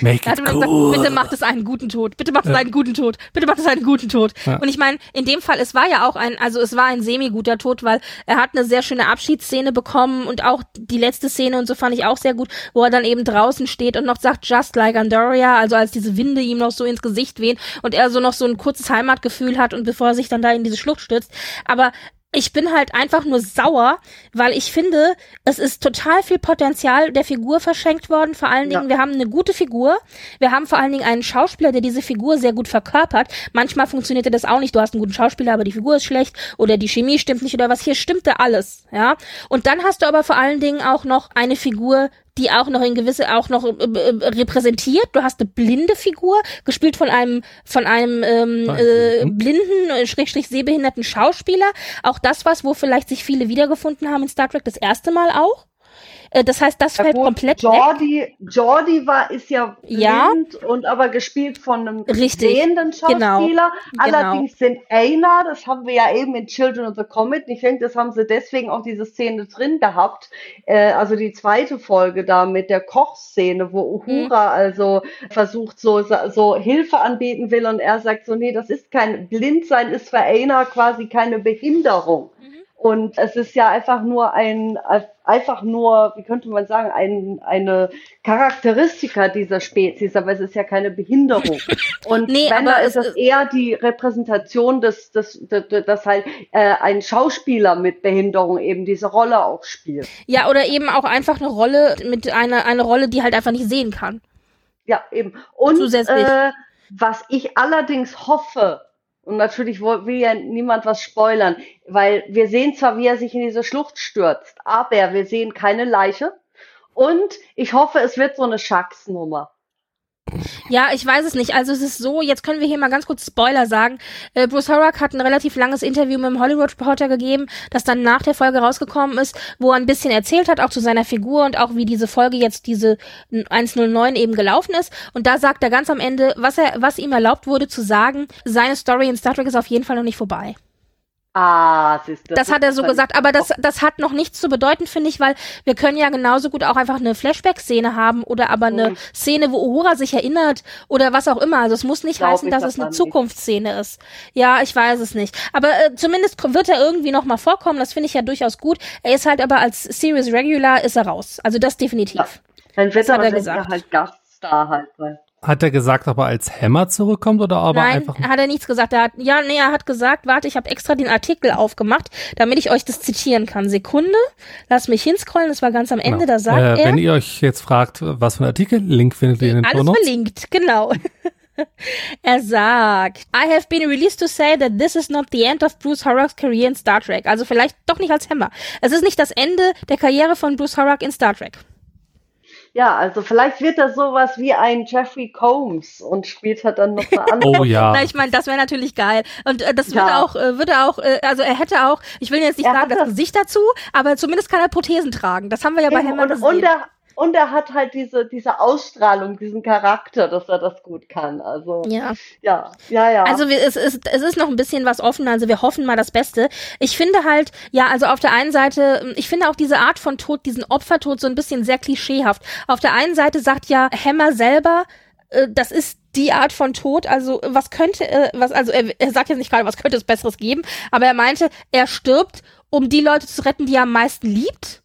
Make it cool. Gesagt, bitte macht es einen guten Tod. Bitte macht es ja. einen guten Tod. Bitte macht es einen guten Tod. Ja. Und ich meine, in dem Fall, es war ja auch ein, also es war ein semi-guter Tod, weil er hat eine sehr schöne Abschiedsszene bekommen und auch die letzte Szene und so fand ich auch sehr gut, wo er dann eben draußen steht und noch sagt, just like Andoria, also als diese Winde ihm noch so ins Gesicht wehen und er so noch so ein kurzes Heimatgefühl hat und bevor er sich dann da in diese Schlucht stürzt. Aber ich bin halt einfach nur sauer, weil ich finde, es ist total viel Potenzial der Figur verschenkt worden. Vor allen Dingen, ja. wir haben eine gute Figur. Wir haben vor allen Dingen einen Schauspieler, der diese Figur sehr gut verkörpert. Manchmal funktionierte das auch nicht. Du hast einen guten Schauspieler, aber die Figur ist schlecht oder die Chemie stimmt nicht oder was. Hier stimmte alles, ja. Und dann hast du aber vor allen Dingen auch noch eine Figur, die auch noch in gewisse auch noch äh, äh, repräsentiert. Du hast eine blinde Figur, gespielt von einem von einem ähm, äh, blinden, äh, schrägstrich sehbehinderten Schauspieler. Auch das was, wo vielleicht sich viele wiedergefunden haben in Star Trek das erste Mal auch. Äh, das heißt, das ja, fällt gut, komplett Jordi, weg. Jordi war, ist ja blind ja. und aber gespielt von einem Richtig. sehenden genau. Schauspieler. Genau. Allerdings genau. sind Aina, das haben wir ja eben in Children of the Comet, ich denke, das haben sie deswegen auch diese Szene drin gehabt. Äh, also die zweite Folge da mit der Kochszene, wo Uhura mhm. also versucht, so, so Hilfe anbieten will und er sagt so, nee, das ist kein Blindsein, ist für Aina quasi keine Behinderung. Und es ist ja einfach nur ein, einfach nur, wie könnte man sagen, ein, eine Charakteristika dieser Spezies, aber es ist ja keine Behinderung. Und nee, wenn da ist es eher die Repräsentation des, des dass halt äh, ein Schauspieler mit Behinderung eben diese Rolle auch spielt. Ja, oder eben auch einfach eine Rolle mit einer eine Rolle, die halt einfach nicht sehen kann. Ja, eben. Und äh, was ich allerdings hoffe, und natürlich will ja niemand was spoilern, weil wir sehen zwar, wie er sich in diese Schlucht stürzt, aber wir sehen keine Leiche. Und ich hoffe, es wird so eine Schacksnummer. Ja, ich weiß es nicht. Also es ist so, jetzt können wir hier mal ganz kurz Spoiler sagen. Äh, Bruce Horak hat ein relativ langes Interview mit dem Hollywood Reporter gegeben, das dann nach der Folge rausgekommen ist, wo er ein bisschen erzählt hat, auch zu seiner Figur und auch wie diese Folge jetzt diese 109 eben gelaufen ist. Und da sagt er ganz am Ende, was er, was ihm erlaubt wurde zu sagen, seine Story in Star Trek ist auf jeden Fall noch nicht vorbei. Ah, siehst du. Das hat er so gesagt, aber das, das hat noch nichts zu bedeuten, finde ich, weil wir können ja genauso gut auch einfach eine Flashback-Szene haben oder aber eine mhm. Szene, wo Uhura sich erinnert oder was auch immer. Also es muss nicht heißen, dass das es eine Zukunftsszene ist. Ja, ich weiß es nicht. Aber äh, zumindest wird er irgendwie noch mal vorkommen. Das finde ich ja durchaus gut. Er ist halt aber als Series Regular ist er raus. Also das definitiv. Ja. Dann wird das er, er halt Gaststar halt. Weil Hat er gesagt, ob er als Hammer zurückkommt oder ob Nein, er einfach. hat er nichts gesagt. Er hat, ja, nee, er hat gesagt, warte, ich habe extra den Artikel aufgemacht, damit ich euch das zitieren kann. Sekunde, lass mich hinscrollen, das war ganz am Ende, Genau. da sagt äh, er. Wenn ihr euch jetzt fragt, was für ein Artikel, Link findet ihr in den Alles verlinkt, genau. er sagt, I have been released to say that this is not the end of Bruce Horrocks career in Star Trek. Also vielleicht doch nicht als Hammer. Es ist nicht das Ende der Karriere von Bruce Horrock in Star Trek. Ja, also vielleicht wird er sowas wie ein Jeffrey Combs und spielt halt dann noch eine andere. Oh ja. Na, ich meine, das wäre natürlich geil. Und äh, das würde Ja. auch, äh, würde auch, äh, also er hätte auch, ich will jetzt nicht Er sagen, das das- Gesicht dazu, aber zumindest kann er Prothesen tragen. Das haben wir ja bei Hammer und, gesehen. und, er, und er hat halt diese, diese Ausstrahlung, diesen Charakter, dass er das gut kann. Also ja. ja, ja, ja. Also es, ist, es ist noch ein bisschen was offen, also wir hoffen mal das Beste. Ich finde halt, ja, also auf der einen Seite, ich finde auch diese Art von Tod, diesen Opfertod so ein bisschen sehr klischeehaft. Auf der einen Seite sagt ja Hammer selber, äh, das ist die Art von Tod, also was könnte, äh, was, also er, er sagt jetzt nicht gerade, was könnte es Besseres geben, aber er meinte, er stirbt, um die Leute zu retten, die er am meisten liebt.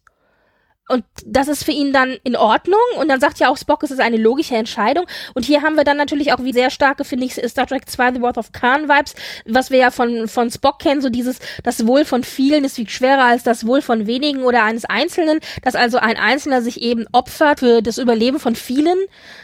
Und das ist für ihn dann in Ordnung. Und dann sagt ja auch Spock, es ist eine logische Entscheidung. Und hier haben wir dann natürlich auch wie sehr starke, finde ich, Star Trek 2 The Wrath of Khan Vibes, was wir ja von, von Spock kennen, so dieses, das Wohl von vielen ist wiegt schwerer als das Wohl von wenigen oder eines Einzelnen, dass also ein Einzelner sich eben opfert für das Überleben von vielen.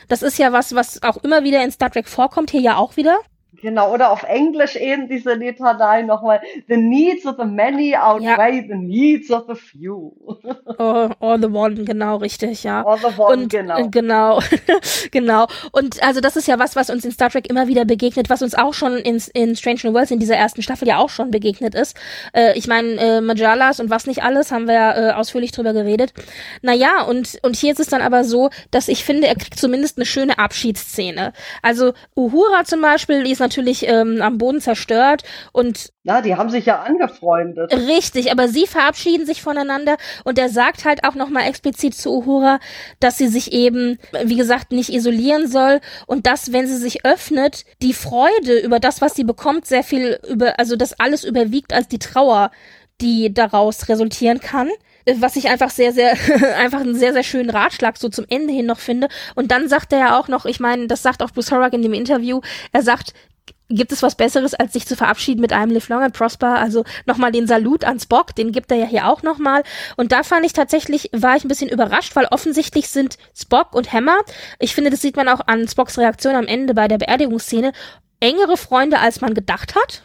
Das ist ja was, was auch immer wieder in Star Trek vorkommt, hier ja auch wieder. Genau, oder auf Englisch eben diese Litanei nochmal. The needs of the many outweigh the needs of the few. Or, or the one, genau, richtig, ja. Or the one, und genau. äh, genau, genau. Und also das ist ja was, was uns in Star Trek immer wieder begegnet, was uns auch schon in, in Strange New Worlds in dieser ersten Staffel ja auch schon begegnet ist. Äh, ich meine, äh, Majalas und was nicht alles, haben wir ja äh, ausführlich drüber geredet. Naja, und, und hier ist es dann aber so, dass ich finde, er kriegt zumindest eine schöne Abschiedsszene. Also Uhura zum Beispiel, die ist natürlich ähm, am Boden zerstört und Na, die haben sich ja angefreundet. Richtig, aber sie verabschieden sich voneinander und er sagt halt auch nochmal explizit zu Uhura, dass sie sich eben, wie gesagt, nicht isolieren soll und dass, wenn sie sich öffnet, die Freude über das, was sie bekommt, sehr viel über, also das alles überwiegt als die Trauer, die daraus resultieren kann. Was ich einfach sehr, sehr, einfach einen sehr, sehr schönen Ratschlag so zum Ende hin noch finde. Und dann sagt er ja auch noch, ich meine, das sagt auch Bruce Horak in dem Interview, er sagt, gibt es was Besseres, als sich zu verabschieden mit einem Live Long and Prosper? Also nochmal den Salut an Spock, den gibt er ja hier auch nochmal. Und da fand ich tatsächlich, war ich ein bisschen überrascht, weil offensichtlich sind Spock und Hammer, ich finde, das sieht man auch an Spocks Reaktion am Ende bei der Beerdigungsszene, engere Freunde, als man gedacht hat.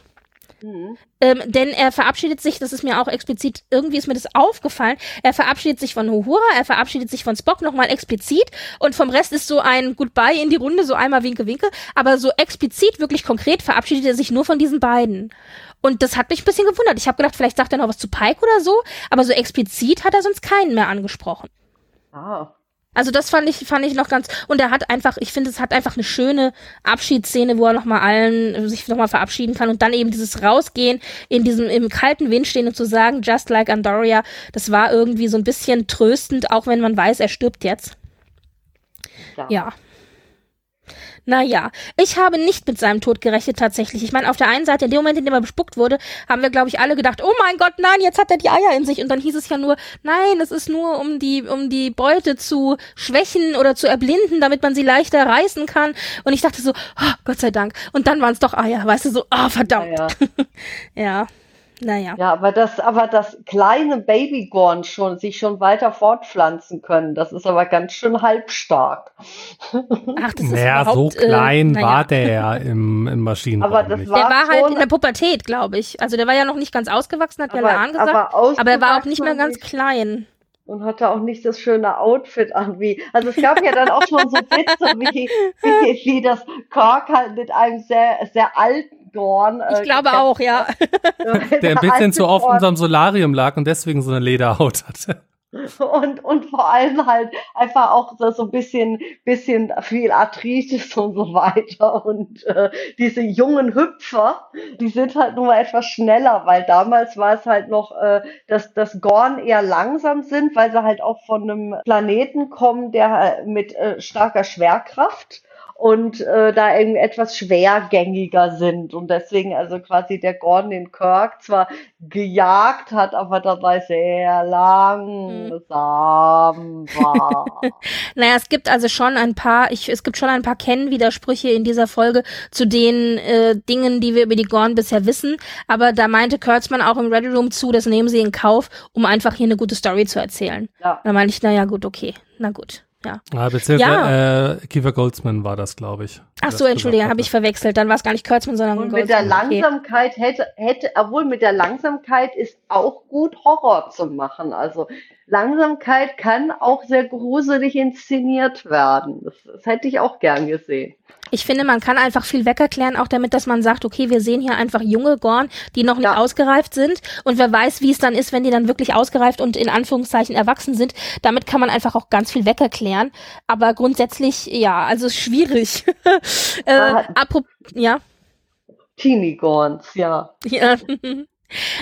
Mhm. Ähm, denn er verabschiedet sich, das ist mir auch explizit, irgendwie ist mir das aufgefallen, er verabschiedet sich von Uhura, er verabschiedet sich von Spock nochmal explizit und vom Rest ist so ein Goodbye in die Runde, so einmal Winke, Winke, aber so explizit, wirklich konkret verabschiedet er sich nur von diesen beiden. Und das hat mich ein bisschen gewundert. Ich habe gedacht, vielleicht sagt er noch was zu Pike oder so, aber so explizit hat er sonst keinen mehr angesprochen. Ah. Also das fand ich, fand ich noch ganz, und er hat einfach, ich finde, es hat einfach eine schöne Abschiedsszene, wo er nochmal allen äh, sich nochmal verabschieden kann und dann eben dieses Rausgehen in diesem, im kalten Wind stehen und zu sagen, just like Andoria, das war irgendwie so ein bisschen tröstend, auch wenn man weiß, er stirbt jetzt. Ja. Ja. Naja, ich habe nicht mit seinem Tod gerechnet tatsächlich. Ich meine, auf der einen Seite, in dem Moment, in dem er bespuckt wurde, haben wir, glaube ich, alle gedacht, oh mein Gott, nein, jetzt hat er die Eier in sich. Und dann hieß es ja nur, nein, es ist nur, um die, um die Beute zu schwächen oder zu erblinden, damit man sie leichter reißen kann. Und ich dachte so, oh, Gott sei Dank. Und dann waren es doch Eier, weißt du, so, ah, verdammt. Ja, Ja, naja. ja, aber das, aber das kleine Babygorn schon, sich schon weiter fortpflanzen können, das ist aber ganz schön halbstark. Ach, das ist Naja, so äh, klein naja. war der ja im, im Maschinenraum Aber das nicht. war- Der war halt in der Pubertät, glaube ich. Also der war ja noch nicht ganz ausgewachsen, hat ja Aber- gesagt. aber Aber, er war auch nicht mehr ganz nicht. klein. und hatte auch nicht das schöne Outfit an wie. Also es gab ja dann auch schon so Witze, wie, wie, wie das Kirk halt mit einem sehr, sehr alten Gorn. äh, Ich glaube auch, ja. Der ein bisschen zu oft unterm Solarium lag und deswegen so eine Lederhaut hatte. und, und vor allem halt einfach auch so, so ein bisschen, bisschen viel Arthritis und so weiter. Und äh, diese jungen Hüpfer, die sind halt nur mal etwas schneller, weil damals war es halt noch, äh, dass das Gorn eher langsam sind, weil sie halt auch von einem Planeten kommen, der äh, mit äh, starker Schwerkraft und äh, da irgendwie etwas schwergängiger sind und deswegen also quasi der Gordon den Kirk zwar gejagt hat, aber dabei sehr langsam war. naja, es gibt also schon ein paar, ich, es gibt schon ein paar Kennwidersprüche in dieser Folge zu den äh, Dingen, die wir über die Gorn bisher wissen, aber da meinte Kurtzman auch im Ready Room zu, das nehmen sie in Kauf, um einfach hier eine gute Story zu erzählen. Ja. Da meinte ich, naja, gut, okay, na gut. Ja. Ah, beziehungsweise ja. äh, Kiefer Goldsman war das, glaube ich. Ach so, Entschuldigung, habe ich verwechselt. Dann war es gar nicht Kurtzman, sondern Und mit der Langsamkeit okay. hätte, hätte, obwohl mit der Langsamkeit ist auch gut Horror zu machen. Also Langsamkeit kann auch sehr gruselig inszeniert werden. Das, das hätte ich auch gern gesehen. Ich finde, man kann einfach viel wegerklären, auch damit, dass man sagt, okay, wir sehen hier einfach junge Gorn, die noch nicht ja. ausgereift sind. Und wer weiß, wie es dann ist, wenn die dann wirklich ausgereift und in Anführungszeichen erwachsen sind. Damit kann man einfach auch ganz viel wegerklären. Aber grundsätzlich, ja, also schwierig. äh, apropos, ja. Teenie Gorns, ja. Ja.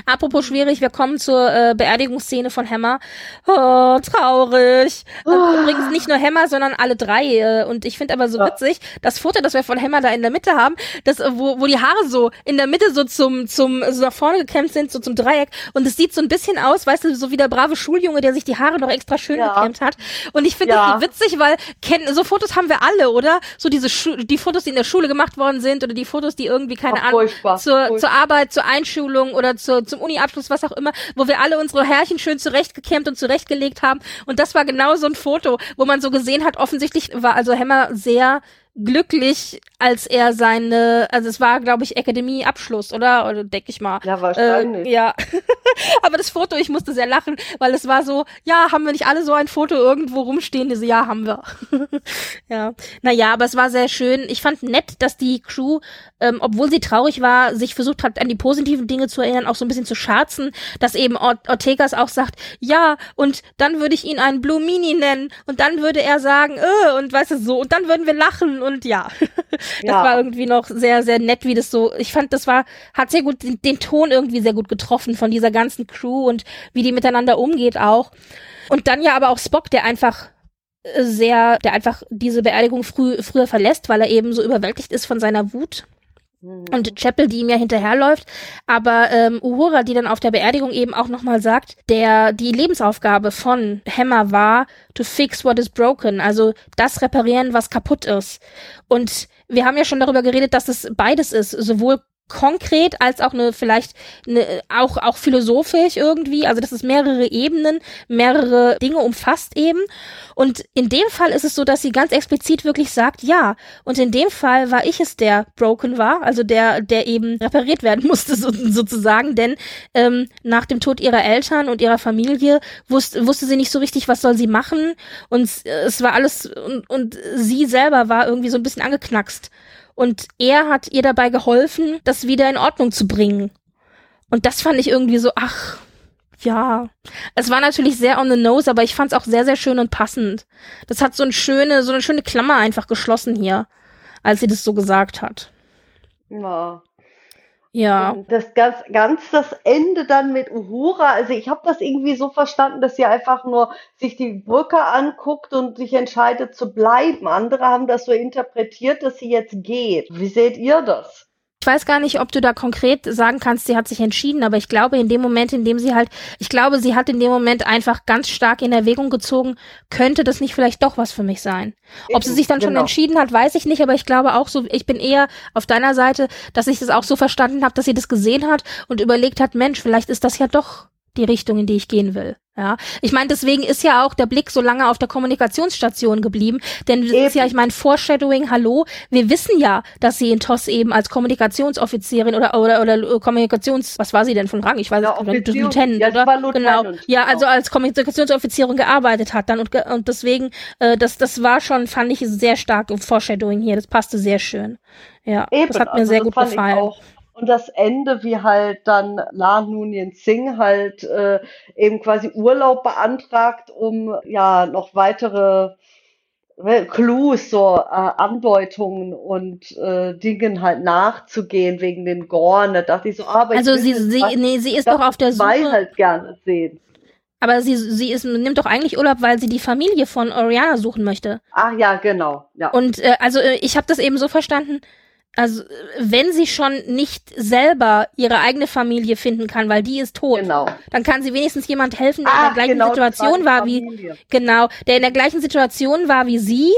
Apropos schwierig, wir kommen zur äh, Beerdigungsszene von Hammer. Oh, traurig. Oh. Übrigens nicht nur Hammer, sondern alle drei. Äh, und ich finde aber so ja. witzig, das Foto, das wir von Hammer da in der Mitte haben, das, äh, wo, wo die Haare so in der Mitte so zum, zum, so nach vorne gekämmt sind, so zum Dreieck. Und es sieht so ein bisschen aus, weißt du, so wie der brave Schuljunge, der sich die Haare noch extra schön ja. gekämmt hat. Und ich finde ja. das so witzig, weil kennen, so Fotos haben wir alle, oder? So diese Schu die Fotos, die in der Schule gemacht worden sind oder die Fotos, die irgendwie, keine Ahnung, zur, zur Arbeit, zur Einschulung oder zur, zum Uni-Abschluss, was auch immer, wo wir alle unsere Härchen schön zurechtgekämmt und zurechtgelegt haben. Und das war genau so ein Foto, wo man so gesehen hat, offensichtlich war also Hammer sehr glücklich, als er seine, also es war, glaube ich, Akademie-Abschluss, oder? Oder denke ich mal. Ja, wahrscheinlich. Äh, ja. Aber das Foto, ich musste sehr lachen, weil es war so, ja, haben wir nicht alle so ein Foto irgendwo rumstehen? Diese, ja, haben wir. ja. Naja, aber es war sehr schön. Ich fand nett, dass die Crew, ähm, obwohl sie traurig war, sich versucht hat, an die positiven Dinge zu erinnern, auch so ein bisschen zu scherzen, dass eben Ortegas auch sagt, ja, und dann würde ich ihn einen Blue Mini nennen und dann würde er sagen, äh, und weißt du so, und dann würden wir lachen und ja, das ja. war irgendwie noch sehr, sehr nett, wie das so, ich fand, das war, hat sehr gut den, den Ton irgendwie sehr gut getroffen von dieser ganzen Crew und wie die miteinander umgeht auch. Und dann ja aber auch Spock, der einfach äh, sehr, der einfach diese Beerdigung früh, früher verlässt, weil er eben so überwältigt ist von seiner Wut. Mhm. Und Chapel, die ihm ja hinterherläuft, aber ähm, Uhura, die dann auf der Beerdigung eben auch nochmal sagt, der die Lebensaufgabe von Hammer war, to fix what is broken, also das reparieren, was kaputt ist. Und wir haben ja schon darüber geredet, dass es beides ist, sowohl konkret als auch eine vielleicht eine, auch auch philosophisch irgendwie. Also dass es mehrere Ebenen mehrere Dinge umfasst eben. Und in dem Fall ist es so dass sie ganz explizit wirklich sagt ja. Und in dem Fall war ich es der broken war also der der eben repariert werden musste so, sozusagen. Denn ähm, nach dem Tod ihrer Eltern und ihrer Familie wusste wusste sie nicht so richtig was soll sie machen. Und es war alles und, und sie selber war irgendwie so ein bisschen angeknackst und er hat ihr dabei geholfen, das wieder in Ordnung zu bringen. Und das fand ich irgendwie so, ach, ja. Es war natürlich sehr on the nose, aber ich fand es auch sehr, sehr schön und passend. Das hat so eine schöne, so eine schöne Klammer einfach geschlossen hier, als sie das so gesagt hat. Ja. Ja. Und das ganz, ganz das Ende dann mit Uhura, also ich habe das irgendwie so verstanden, dass sie einfach nur sich die Brücke anguckt und sich entscheidet zu bleiben. Andere haben das so interpretiert, dass sie jetzt geht. Wie seht ihr das? Ich weiß gar nicht, ob du da konkret sagen kannst, sie hat sich entschieden, aber ich glaube, in dem Moment, in dem sie halt, ich glaube, sie hat in dem Moment einfach ganz stark in Erwägung gezogen, könnte das nicht vielleicht doch was für mich sein. Ob sie sich dann genau. schon entschieden hat, weiß ich nicht, aber ich glaube auch so, ich bin eher auf deiner Seite, dass ich das auch so verstanden habe, dass sie das gesehen hat und überlegt hat, Mensch, vielleicht ist das ja doch die Richtung, in die ich gehen will. Ja, ich meine, deswegen ist ja auch der Blick so lange auf der Kommunikationsstation geblieben, denn das ist ja, ich meine, Foreshadowing, hallo, wir wissen ja, dass sie in TOS eben als Kommunikationsoffizierin oder oder oder Kommunikations, was war sie denn von Rang? Ich weiß ja, nicht, Lieutenant, ja, oder? Lieutenant, genau. Ja, also als Kommunikationsoffizierin gearbeitet hat dann und und deswegen äh, das das war schon fand ich sehr stark im Foreshadowing hier, das passte sehr schön. Ja, Eben, das hat mir also sehr gut gefallen. Und das Ende, wie halt dann La Nunien Singh halt äh, eben quasi Urlaub beantragt, um ja noch weitere äh, Clues, so äh, Andeutungen und äh, Dingen halt nachzugehen wegen den Gorn. Da dachte ich so, aber also sie, sie, nee, sie ist doch auf der Suche. halt gerne sehen. Aber sie, sie ist, nimmt doch eigentlich Urlaub, weil sie die Familie von Oriana suchen möchte. Ach ja, genau. Ja. Und äh, also äh, ich habe das eben so verstanden, also wenn sie schon nicht selber ihre eigene Familie finden kann, weil die ist tot, genau. dann kann sie wenigstens jemand helfen, der Ach, in der gleichen genau, Situation war wie genau, der in der gleichen Situation war wie sie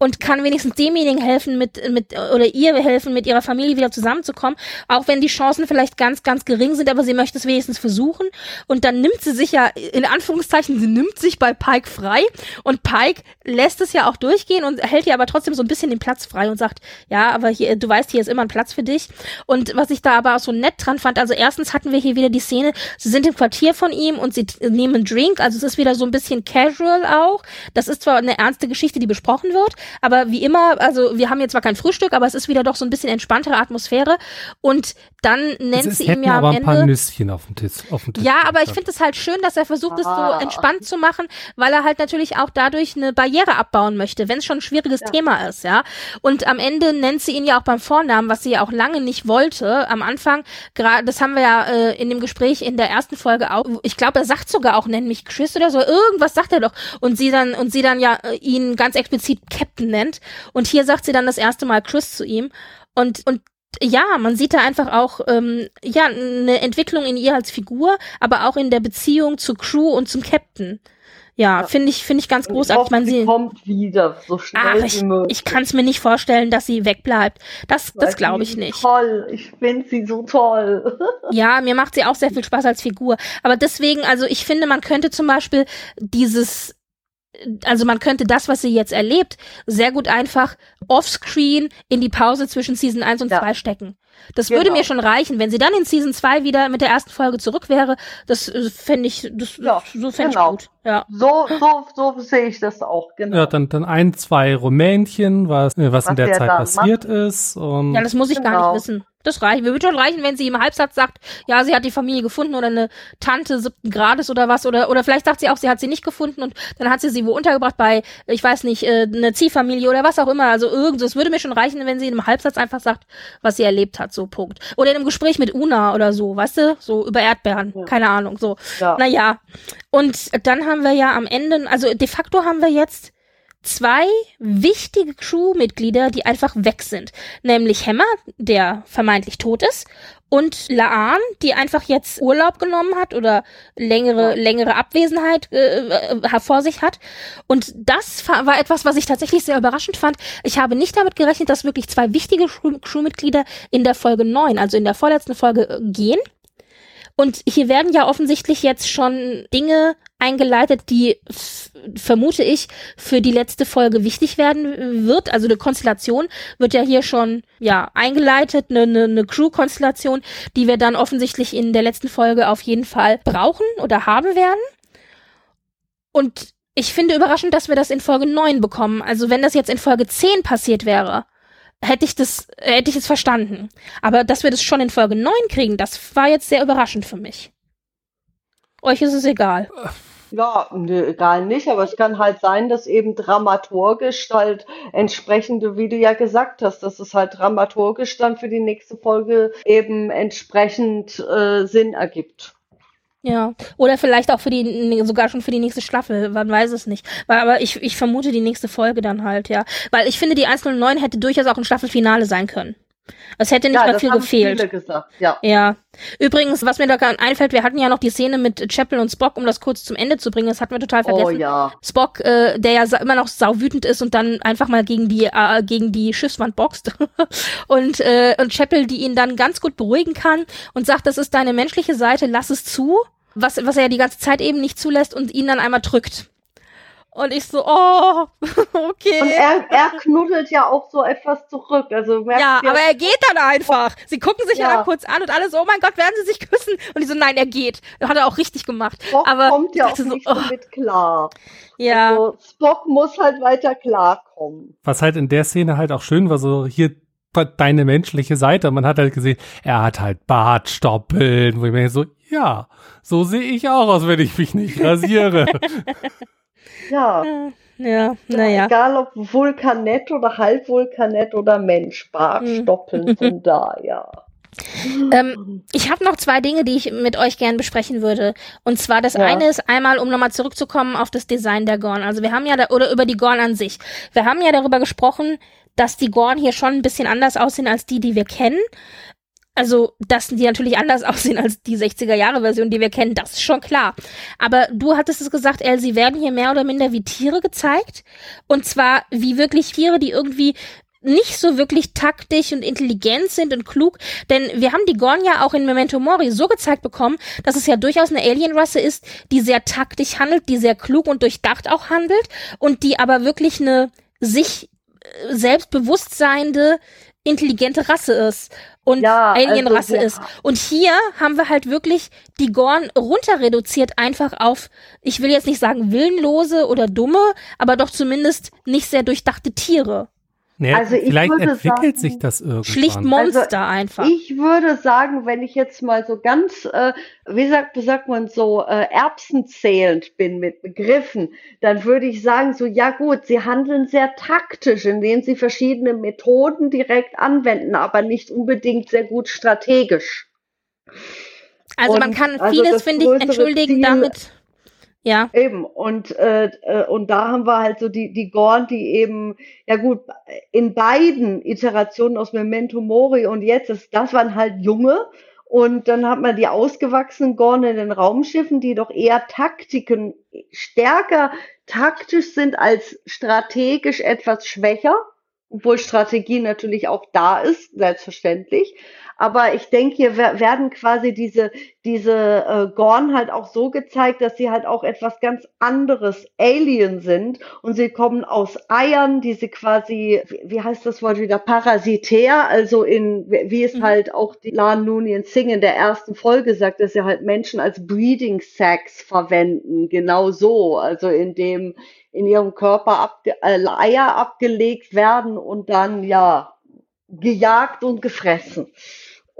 und kann wenigstens demjenigen helfen mit mit oder ihr helfen mit ihrer Familie wieder zusammenzukommen, auch wenn die Chancen vielleicht ganz ganz gering sind, aber sie möchte es wenigstens versuchen. Und dann nimmt sie sich ja in Anführungszeichen, sie nimmt sich bei Pike frei. Und Pike lässt es ja auch durchgehen und hält ihr aber trotzdem so ein bisschen den Platz frei und sagt, ja, aber hier du weißt, hier ist immer ein Platz für dich. Und was ich da aber auch so nett dran fand, also erstens hatten wir hier wieder die Szene, sie sind im Quartier von ihm und sie nehmen einen Drink, also es ist wieder so ein bisschen casual auch. Das ist zwar eine ernste Geschichte, die besprochen wird, aber wie immer, also wir haben jetzt zwar kein Frühstück, aber es ist wieder doch so ein bisschen entspanntere Atmosphäre. Und dann nennt es, sie ihm ja am aber ein paar Ende. Nüsschen auf dem Tisch. Auf dem Tisch Ja, aber ich finde es halt schön, dass er versucht, es so Ah. entspannt zu machen, weil er halt natürlich auch dadurch eine Barriere abbauen möchte, wenn es schon ein schwieriges Ja. Thema ist, ja. Und am Ende nennt sie ihn ja auch beim Vornamen, was sie ja auch lange nicht wollte. Am Anfang, gerade, das haben wir ja äh, in dem Gespräch in der ersten Folge auch. Ich glaube, er sagt sogar auch, nenn mich Chris oder so. Irgendwas sagt er doch. Und sie dann und sie dann ja äh, ihn ganz explizit Captain nennt. Und hier sagt sie dann das erste Mal Chris zu ihm. Und und ja, man sieht da einfach auch ähm, ja eine Entwicklung in ihr als Figur, aber auch in der Beziehung zur Crew und zum Captain. Ja, Ja. finde ich finde ich ganz Und ich großartig. hoffe, Man sie kommt wieder so schnell ach, wie ich, möglich. ich kann es mir nicht vorstellen, dass sie wegbleibt. Das Weil das glaube ich nicht. Toll, ich finde sie so toll. Ja, mir macht sie auch sehr viel Spaß als Figur. Aber deswegen, also ich finde, man könnte zum Beispiel dieses, also man könnte das, was sie jetzt erlebt, sehr gut einfach offscreen in die Pause zwischen Season 1 und Ja. 2 stecken. Das würde Genau. mir schon reichen, wenn sie dann in Season 2 wieder mit der ersten Folge zurück wäre. Das äh, fände ich, das, Ja, so fände genau. ich gut. Ja. So, so, so sehe ich das auch, genau. Ja, dann, dann ein, zwei Rumänchen, was, äh, was, in Was der der Zeit passiert ist. Und Ja, das muss ich gar Genau. nicht wissen. Das reicht. Mir würde schon reichen, wenn sie im Halbsatz sagt, ja, sie hat die Familie gefunden oder eine Tante siebten Grades oder was. Oder, oder vielleicht sagt sie auch, sie hat sie nicht gefunden und dann hat sie sie wo untergebracht bei, ich weiß nicht, äh, eine Ziehfamilie oder was auch immer. Also irgend, es würde mir schon reichen, wenn sie in einem Halbsatz einfach sagt, was sie erlebt hat, so Punkt. Oder in einem Gespräch mit Una oder so, weißt du? So über Erdbeeren, Ja. keine Ahnung, so. ja. Naja. Und dann haben wir ja am Ende, also de facto haben wir jetzt zwei wichtige Crewmitglieder, die einfach weg sind. Nämlich Hammer, der vermeintlich tot ist, und Laan, die einfach jetzt Urlaub genommen hat oder längere, längere Abwesenheit äh, äh, vor sich hat. Und das war etwas, was ich tatsächlich sehr überraschend fand. Ich habe nicht damit gerechnet, dass wirklich zwei wichtige Crew Crewmitglieder in der Folge 9, also in der vorletzten Folge, äh, gehen. Und hier werden ja offensichtlich jetzt schon Dinge eingeleitet, die vermute ich für die letzte Folge wichtig werden äh, wird. Also eine Konstellation wird ja hier schon ja eingeleitet, eine, eine, eine Crew-Konstellation, die wir dann offensichtlich in der letzten Folge auf jeden Fall brauchen oder haben werden. Und ich finde überraschend, dass wir das in Folge 9 bekommen. Also wenn das jetzt in Folge 10 passiert wäre, hätte ich das, äh, hätte ich es verstanden. Aber dass wir das schon in Folge 9 kriegen, das war jetzt sehr überraschend für mich. Euch ist es egal. Ja, nö, egal nicht, aber es kann halt sein, dass eben dramaturgisch halt entsprechende, wie du ja gesagt hast, dass es halt dramaturgisch dann für die nächste Folge eben entsprechend äh, Sinn ergibt. Ja. Oder vielleicht auch für die, sogar schon für die nächste Staffel, man weiß es nicht. Aber ich, ich vermute die nächste Folge dann halt, ja. Weil ich finde, die 109 hätte durchaus auch ein Staffelfinale sein können. Es hätte nicht ja, mehr das viel gefehlt. ja. Ja. Übrigens, was mir da gerade einfällt, wir hatten ja noch die Szene mit Chapel und Spock, um das kurz zum Ende zu bringen. Das hatten wir total Oh vergessen. ja. Spock, äh, der ja immer noch sauwütend ist und dann einfach mal gegen die äh, gegen die Schiffswand boxt und äh, und Chapel, die ihn dann ganz gut beruhigen kann und sagt, das ist deine menschliche Seite, lass es zu, was was er ja die ganze Zeit eben nicht zulässt und ihn dann einmal drückt. Und ich so, oh, okay. Und er, er knuddelt ja auch so etwas zurück. Also ja, aber er geht dann einfach. Sie gucken sich ja. Ja. dann kurz an und alle so, oh mein Gott, werden sie sich küssen? Und die so, nein, er geht. Hat er auch richtig gemacht. Spock aber kommt ja auch so, nicht oh, damit klar. ja. Also Spock muss halt weiter klarkommen. was halt in der Szene halt auch schön war, so hier deine menschliche Seite. Man hat halt gesehen, er hat halt Bartstoppeln, wo ich mir so, ja, so sehe ich auch aus, wenn ich mich nicht rasiere. Ja. Ja, naja. Egal ob Vulkanett oder Halbvulkanett oder Mensch. Bartstoppeln sind da, ja. Ähm, ich habe noch zwei Dinge, die ich mit euch gern besprechen würde. Und zwar das Ja. eine ist einmal, um nochmal zurückzukommen auf das Design der Gorn. Also wir haben ja da, oder über die Gorn an sich. Wir haben ja darüber gesprochen, dass die Gorn hier schon ein bisschen anders aussehen als die, die wir kennen. Also, dass die natürlich anders aussehen als die 60er-Jahre-Version, die wir kennen, das ist schon klar. Aber du hattest es gesagt, El, sie werden hier mehr oder minder wie Tiere gezeigt. Und zwar wie wirklich Tiere, die irgendwie nicht so wirklich taktisch und intelligent sind und klug, denn wir haben die Gorn ja auch in Memento Mori so gezeigt bekommen, dass es ja durchaus eine Alienrasse ist, die sehr taktisch handelt, die sehr klug und durchdacht auch handelt und die aber wirklich eine sich äh, selbstbewusst seiende, intelligente Rasse ist und Ja, also Alienrasse wir- ist. Und hier haben wir halt wirklich die Gorn runter reduziert einfach auf, ich will jetzt nicht sagen willenlose oder dumme, aber doch zumindest nicht sehr durchdachte Tiere. Naja, Also ich vielleicht würde entwickelt sagen, sich das irgendwann. Schlicht Monster einfach. Also Ich würde sagen, wenn ich jetzt mal so ganz, äh, wie sagt, wie sagt man so, äh, erbsenzählend bin mit Begriffen, dann würde ich sagen, so, ja gut, sie handeln sehr taktisch, indem sie verschiedene Methoden direkt anwenden, aber nicht unbedingt sehr gut strategisch. Also man und kann also vieles, das finde ich, entschuldigen Ziel- damit. Ja, Eben, und, äh, äh, und da haben wir halt so die, die Gorn, die eben, ja gut, in beiden Iterationen aus Memento Mori und jetzt, ist, das waren halt junge. Und dann hat man die ausgewachsenen Gorn in den Raumschiffen, die doch eher Taktiken, stärker taktisch sind als strategisch etwas schwächer. Obwohl Strategie natürlich auch da ist, selbstverständlich. Aber ich denke, hier wer- werden quasi diese, diese äh, Gorn halt auch so gezeigt, dass sie halt auch etwas ganz anderes Alien sind. Und sie kommen aus Eiern, die sie quasi, wie heißt das Wort wieder, parasitär, also in, wie wie es Mhm. halt auch die Lan Noonien Singh in der ersten Folge sagt, dass sie halt Menschen als Breeding Sacks verwenden, genau so, also in dem in ihrem Körper abge äh, Eier abgelegt werden und dann ja gejagt und gefressen.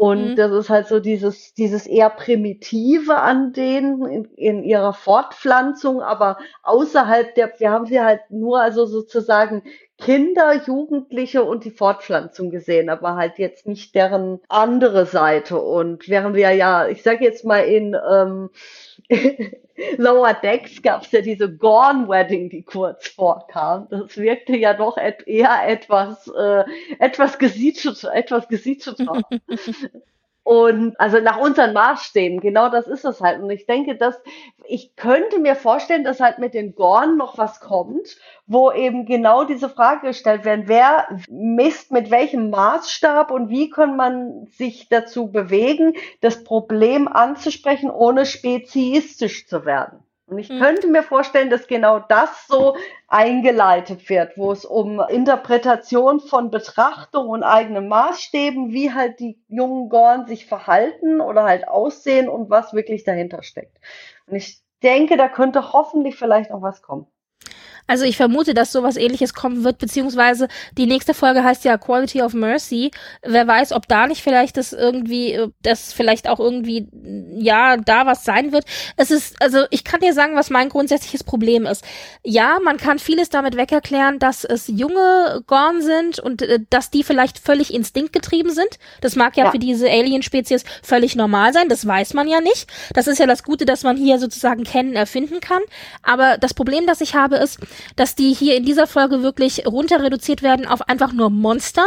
Und Mhm. das ist halt so dieses, dieses eher primitive an denen in, in ihrer Fortpflanzung, aber außerhalb der, wir haben sie halt nur also sozusagen Kinder, Jugendliche und die Fortpflanzung gesehen, aber halt jetzt nicht deren andere Seite. Und während wir ja, ich sag jetzt mal in ähm, Lower Decks gab es ja diese Gorn Wedding, die kurz vorkam. Das wirkte ja doch et eher etwas, äh, etwas gesiedeter, etwas gesiedeter. Und also nach unseren Maßstäben, genau das ist es halt. Und ich denke, dass ich könnte mir vorstellen, dass halt mit den Gorn noch was kommt, wo eben genau diese Frage gestellt werden, wer misst mit welchem Maßstab und wie kann man sich dazu bewegen, das Problem anzusprechen, ohne speziistisch zu werden. Und ich Hm. könnte mir vorstellen, dass genau das so eingeleitet wird, wo es um Interpretation von Betrachtung und eigenen Maßstäben, wie halt die jungen Gorn sich verhalten oder halt aussehen und was wirklich dahinter steckt. Und ich denke, da könnte hoffentlich vielleicht noch was kommen. Also ich vermute, dass sowas ähnliches kommen wird, beziehungsweise die nächste Folge heißt ja Quality of Mercy. Wer weiß, ob da nicht vielleicht das irgendwie, äh, das vielleicht auch irgendwie, ja, da was sein wird. Es ist, also ich kann dir sagen, was mein grundsätzliches Problem ist. Ja, man kann vieles damit wegerklären, dass es junge Gorn sind und äh, dass die vielleicht völlig instinktgetrieben sind. Das mag ja, Ja. für diese Alien-Spezies völlig normal sein, das weiß man ja nicht. Das ist ja das Gute, dass man hier sozusagen kennen, erfinden kann. Aber das Problem, das ich habe, ist, dass die hier in dieser Folge wirklich runter reduziert werden auf einfach nur Monster.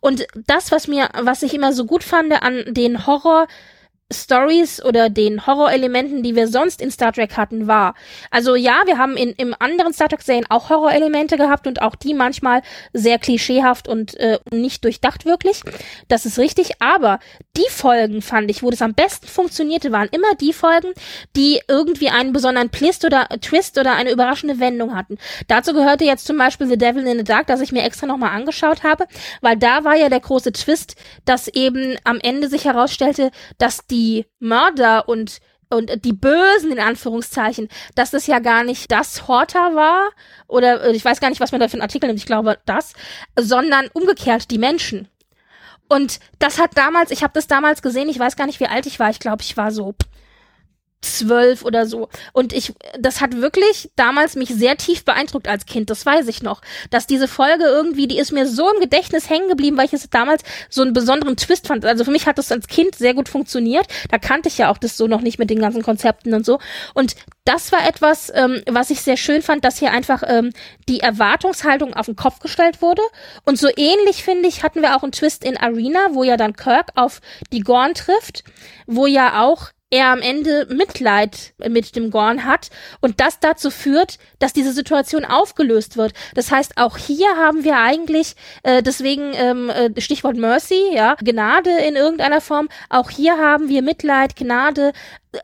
Und das, was mir, was ich immer so gut fand an den Horror Stories oder den Horrorelementen, die wir sonst in Star Trek hatten, war. Also ja, wir haben in, im anderen Star Trek-Serien auch Horrorelemente gehabt und auch die manchmal sehr klischeehaft und äh, nicht durchdacht wirklich. Das ist richtig, aber die Folgen fand ich, wo das am besten funktionierte, waren immer die Folgen, die irgendwie einen besonderen Twist oder Twist oder eine überraschende Wendung hatten. Dazu gehörte jetzt zum Beispiel The Devil in the Dark, das ich mir extra nochmal angeschaut habe, weil da war ja der große Twist, dass eben am Ende sich herausstellte, dass die Mörder und und die Bösen in Anführungszeichen, dass das ja gar nicht das Horta war oder äh, ich weiß gar nicht, was man da für einen Artikel nimmt, ich glaube das, sondern umgekehrt die Menschen. Und das hat damals, ich habe das damals gesehen, ich weiß gar nicht, wie alt ich war, ich glaube, ich war so zwölf oder so. Und ich, das hat wirklich damals mich sehr tief beeindruckt als Kind, das weiß ich noch. Dass diese Folge irgendwie, die ist mir so im Gedächtnis hängen geblieben, weil ich es damals so einen besonderen Twist fand. Also für mich hat das als Kind sehr gut funktioniert. Da kannte ich ja auch das so noch nicht mit den ganzen Konzepten und so. Und das war etwas, ähm, was ich sehr schön fand, dass hier einfach ähm, die Erwartungshaltung auf den Kopf gestellt wurde. Und so ähnlich, finde ich, hatten wir auch einen Twist in Arena, wo ja dann Kirk auf die Gorn trifft, wo ja auch er am Ende Mitleid mit dem Gorn hat und das dazu führt, dass diese Situation aufgelöst wird. Das heißt, auch hier haben wir eigentlich, äh, deswegen ähm, äh, Stichwort Mercy, ja, Gnade in irgendeiner Form. Auch hier haben wir Mitleid, Gnade,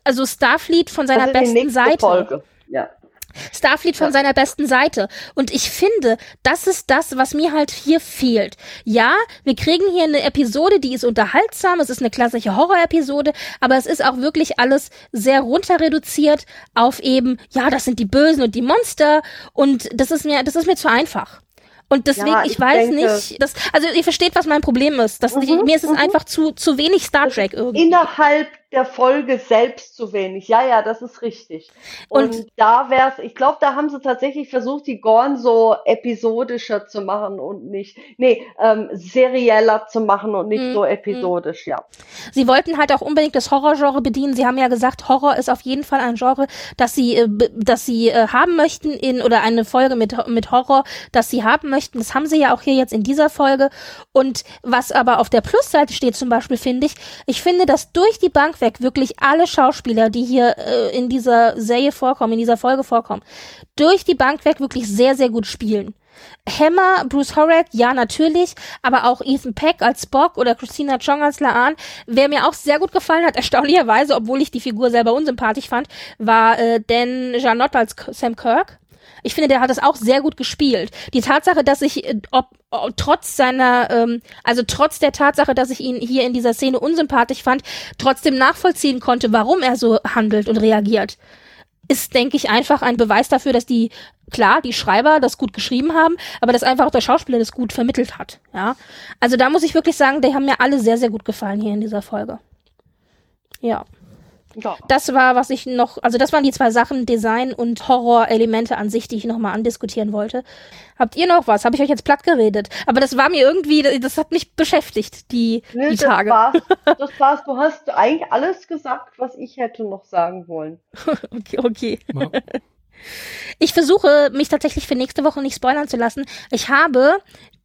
also Starfleet von seiner besten Seite. Folge. Ja. Starfleet von ja. seiner besten Seite. Und ich finde, das ist das, was mir halt hier fehlt. Ja, wir kriegen hier eine Episode, die ist unterhaltsam, es ist eine klassische Horror-Episode, aber es ist auch wirklich alles sehr runter reduziert auf eben, ja, das sind die Bösen und die Monster und das ist mir, das ist mir zu einfach. Und deswegen, ja, ich, ich, weiß denke, nicht, dass, also ihr versteht, was mein Problem ist. Dass mhm, ich, mir ist es mhm. einfach zu, zu wenig Star Trek irgendwie. Innerhalb der Folge selbst zu wenig. Ja, ja, das ist richtig. Und, und da wär's, ich glaube, da haben sie tatsächlich versucht, die Gorn so episodischer zu machen und nicht, nee, ähm, serieller zu machen und nicht mm, so episodisch, mm. ja. Sie wollten halt auch unbedingt das Horrorgenre bedienen. Sie haben ja gesagt, Horror ist auf jeden Fall ein Genre, das sie, äh, das sie äh, haben möchten in, oder eine Folge mit, mit Horror, das sie haben möchten. Das haben sie ja auch hier jetzt in dieser Folge. Und was aber auf der Plusseite steht zum Beispiel, finde ich, ich finde, dass durch die Bank weg wirklich alle Schauspieler, die hier äh, in dieser Serie vorkommen, in dieser Folge vorkommen, durch die Bank weg wirklich sehr, sehr gut spielen. Hammer, Bruce Horak, ja, natürlich, aber auch Ethan Peck als Spock oder Christina Chong als Laan. Wer mir auch sehr gut gefallen hat, erstaunlicherweise, obwohl ich die Figur selber unsympathisch fand, war äh, Dan Janot als Sam Kirk. Ich finde, der hat das auch sehr gut gespielt. Die Tatsache, dass ich, äh, ob, ob trotz seiner, ähm, also trotz der Tatsache, dass ich ihn hier in dieser Szene unsympathisch fand, trotzdem nachvollziehen konnte, warum er so handelt und reagiert, ist, denke ich, einfach ein Beweis dafür, dass die, klar, die Schreiber das gut geschrieben haben, aber dass einfach auch der Schauspieler das gut vermittelt hat. Ja, also da muss ich wirklich sagen, die haben mir alle sehr, sehr gut gefallen hier in dieser Folge. Ja. Ja. Das war, was ich noch, also das waren die zwei Sachen, Design und Horror-Elemente an sich, die ich nochmal andiskutieren wollte. Habt ihr noch was? Habe ich euch jetzt platt geredet? Aber das war mir irgendwie, das hat mich beschäftigt, die, nee, die das Tage. War's, das war's. Du hast eigentlich alles gesagt, was ich hätte noch sagen wollen. okay, okay. Ja. Ich versuche, mich tatsächlich für nächste Woche nicht spoilern zu lassen. Ich habe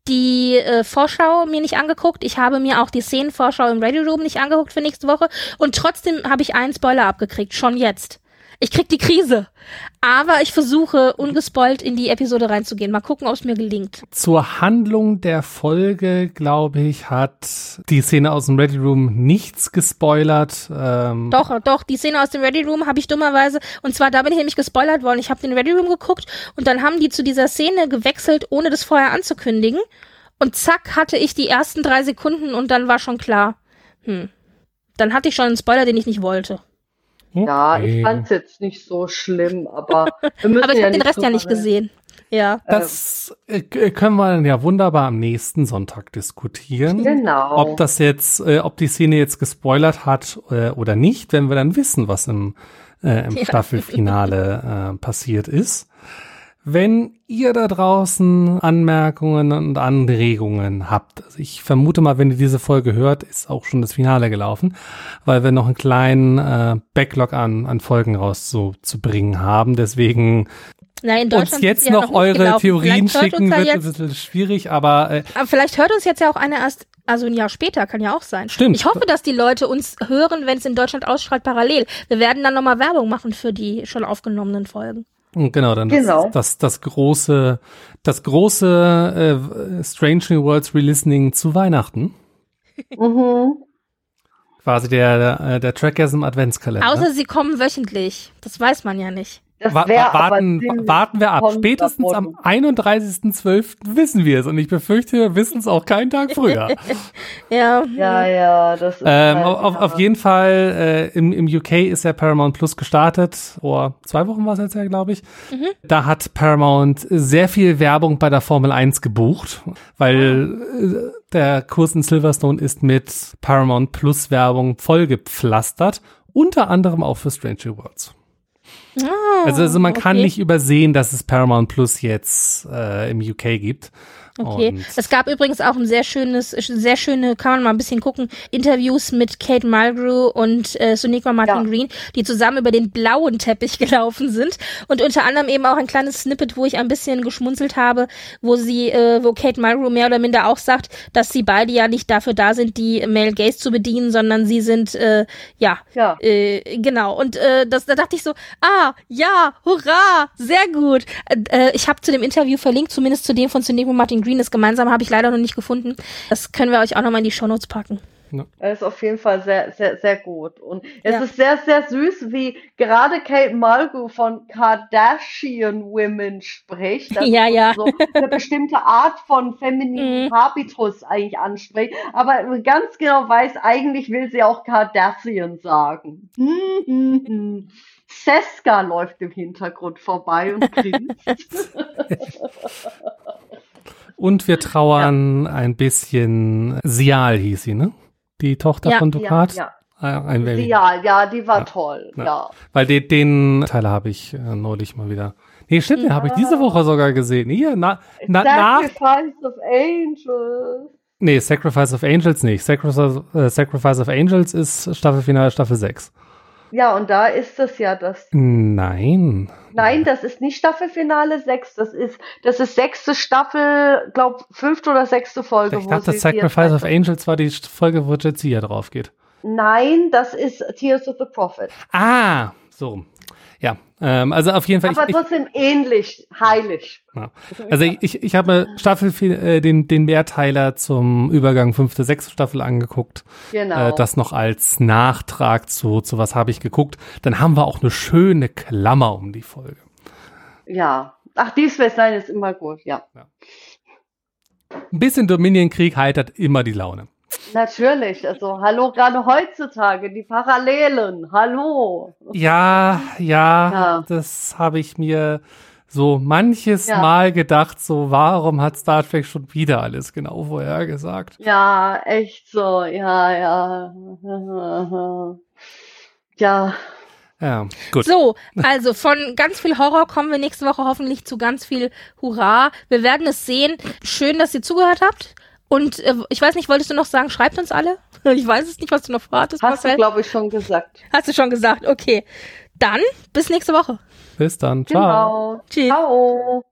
die äh, Vorschau mir nicht angeguckt. Ich habe mir auch die Szenenvorschau im Radio Room nicht angeguckt für nächste Woche. Und trotzdem habe ich einen Spoiler abgekriegt, schon jetzt. Ich krieg die Krise. Aber ich versuche, ungespoilt in die Episode reinzugehen. Mal gucken, ob es mir gelingt. Zur Handlung der Folge, glaube ich, hat die Szene aus dem Ready Room nichts gespoilert. Ähm doch, doch, die Szene aus dem Ready Room habe ich dummerweise, und zwar da bin ich nämlich gespoilert worden. Ich habe den Ready Room geguckt und dann haben die zu dieser Szene gewechselt, ohne das vorher anzukündigen. Und zack, hatte ich die ersten drei Sekunden und dann war schon klar. Hm. Dann hatte ich schon einen Spoiler, den ich nicht wollte. Okay. Ja, ich fand es jetzt nicht so schlimm, aber wir müssen Aber ich ja habe den Rest ja nicht gesehen. Ja. Das äh, können wir dann ja wunderbar am nächsten Sonntag diskutieren. Genau. Ob das jetzt, äh, ob die Szene jetzt gespoilert hat äh, oder nicht, wenn wir dann wissen, was im, äh, im ja. Staffelfinale äh, passiert ist. Wenn ihr da draußen Anmerkungen und Anregungen habt, also ich vermute mal, wenn ihr diese Folge hört, ist auch schon das Finale gelaufen, weil wir noch einen kleinen äh, Backlog an, an Folgen rauszubringen haben. Deswegen na, in uns jetzt noch, noch eure Theorien schicken wird ein bisschen schwierig, aber, äh, aber vielleicht hört uns jetzt ja auch einer erst also ein Jahr später kann ja auch sein. Stimmt. Ich hoffe, dass die Leute uns hören, wenn es in Deutschland ausstrahlt, parallel. Wir werden dann nochmal Werbung machen für die schon aufgenommenen Folgen. Genau, dann genau. Das, das, das große, das große äh, Strange New Worlds Relistening zu Weihnachten. Mhm. Quasi der, der, der Trackgasm Adventskalender. Außer sie kommen wöchentlich. Das weiß man ja nicht. Wa warten, warten wir ab. Spätestens am 31.12. wissen wir es. Und ich befürchte, wir wissen es auch keinen Tag früher. ja. Ja, ja, das ist ähm, halt, auf, auf jeden Fall, äh, im, im UK ist ja Paramount Plus gestartet. Vor zwei Wochen war es jetzt ja, glaube ich. Mhm. Da hat Paramount sehr viel Werbung bei der Formel 1 gebucht, weil äh, der Kurs in Silverstone ist mit Paramount Plus Werbung vollgepflastert unter anderem auch für Strange Worlds. Ah, Also, also man kann okay. nicht übersehen, dass es Paramount Plus jetzt äh, im UK gibt. Okay. Und Es gab übrigens auch ein sehr schönes, sehr schöne, kann man mal ein bisschen gucken, Interviews mit Kate Mulgrew und äh, Sonequa Martin Ja. Green, die zusammen über den blauen Teppich gelaufen sind. Und unter anderem eben auch ein kleines Snippet, wo ich ein bisschen geschmunzelt habe, wo sie, äh, wo Kate Mulgrew mehr oder minder auch sagt, dass sie beide ja nicht dafür da sind, die Male Gaze zu bedienen, sondern sie sind, äh, ja, Ja. äh, genau. Und äh, das, da dachte ich so, ah, ja, hurra, sehr gut. Äh, äh, ich habe zu dem Interview verlinkt, zumindest zu dem von Sonequa Martin Green. Das gemeinsame habe ich leider noch nicht gefunden. Das können wir euch auch nochmal in die Shownotes packen. Er ist auf jeden Fall sehr, sehr, sehr gut. Und es Ja. ist sehr, sehr süß, wie gerade Kate Mulgrew von Kardashian Women spricht. Das Ja, ja. So eine bestimmte Art von femininen Mhm. Habitus eigentlich anspricht. Aber ganz genau weiß, eigentlich will sie auch Kardashian sagen. Seska läuft im Hintergrund vorbei und grinst. Und wir trauern ein bisschen. Sial hieß sie, ne? Die Tochter Ja, von ja, Ducat. ja. Ah, Ein wenig. Ja, ja, die war Ja. toll. Ja. Ja. Weil den, den Teil habe ich äh, neulich mal wieder. Nee, stimmt, den habe ich diese Woche sogar gesehen. Hier, na, na, nach. Sacrifice of Angels. Nee, Sacrifice of Angels nicht. Sacrifice, äh, Sacrifice of Angels ist Staffelfinale Staffel 6. Ja, und da ist es ja das. Nein. Nein, das ist nicht Staffelfinale 6. Das ist, das ist sechste Staffel, glaub, fünfte oder sechste Folge. Ich dachte, sie Sacrifice of Angels war die Folge, wo Jetsia drauf geht. Nein, das ist Tears of the Prophet. Ah, so. Ja, ähm, also auf jeden Fall. Aber ich, trotzdem ähnlich, heilig. Ja. Also ich, ich, ich habe Staffel äh, den, den Mehrteiler zum Übergang fünfte, sechste Staffel angeguckt. Genau. Äh, das noch als Nachtrag zu, zu was habe ich geguckt. Dann haben wir auch eine schöne Klammer um die Folge. ja. Ach, dies wird sein, ist immer gut, ja. Ein bisschen Dominion-Krieg heitert immer die Laune. Natürlich. Also, hallo, gerade heutzutage, die Parallelen. Hallo. Ja, ja, Ja. das habe ich mir so manches Ja. Mal gedacht, so warum hat Star Trek schon wieder alles genau vorhergesagt? Ja, echt so, ja, ja. Ja, Ja, gut. So, also von ganz viel Horror kommen wir nächste Woche hoffentlich zu ganz viel Hurra. Wir werden es sehen. Schön, dass ihr zugehört habt. Und äh, ich weiß nicht, wolltest du noch sagen, schreibt uns alle? Ich weiß es nicht, was du noch vorhattest, hast du, Marcel. glaube ich, schon gesagt. Hast du schon gesagt, okay. Dann bis nächste Woche. Bis dann. Ciao. Genau. Tschüss. Ciao.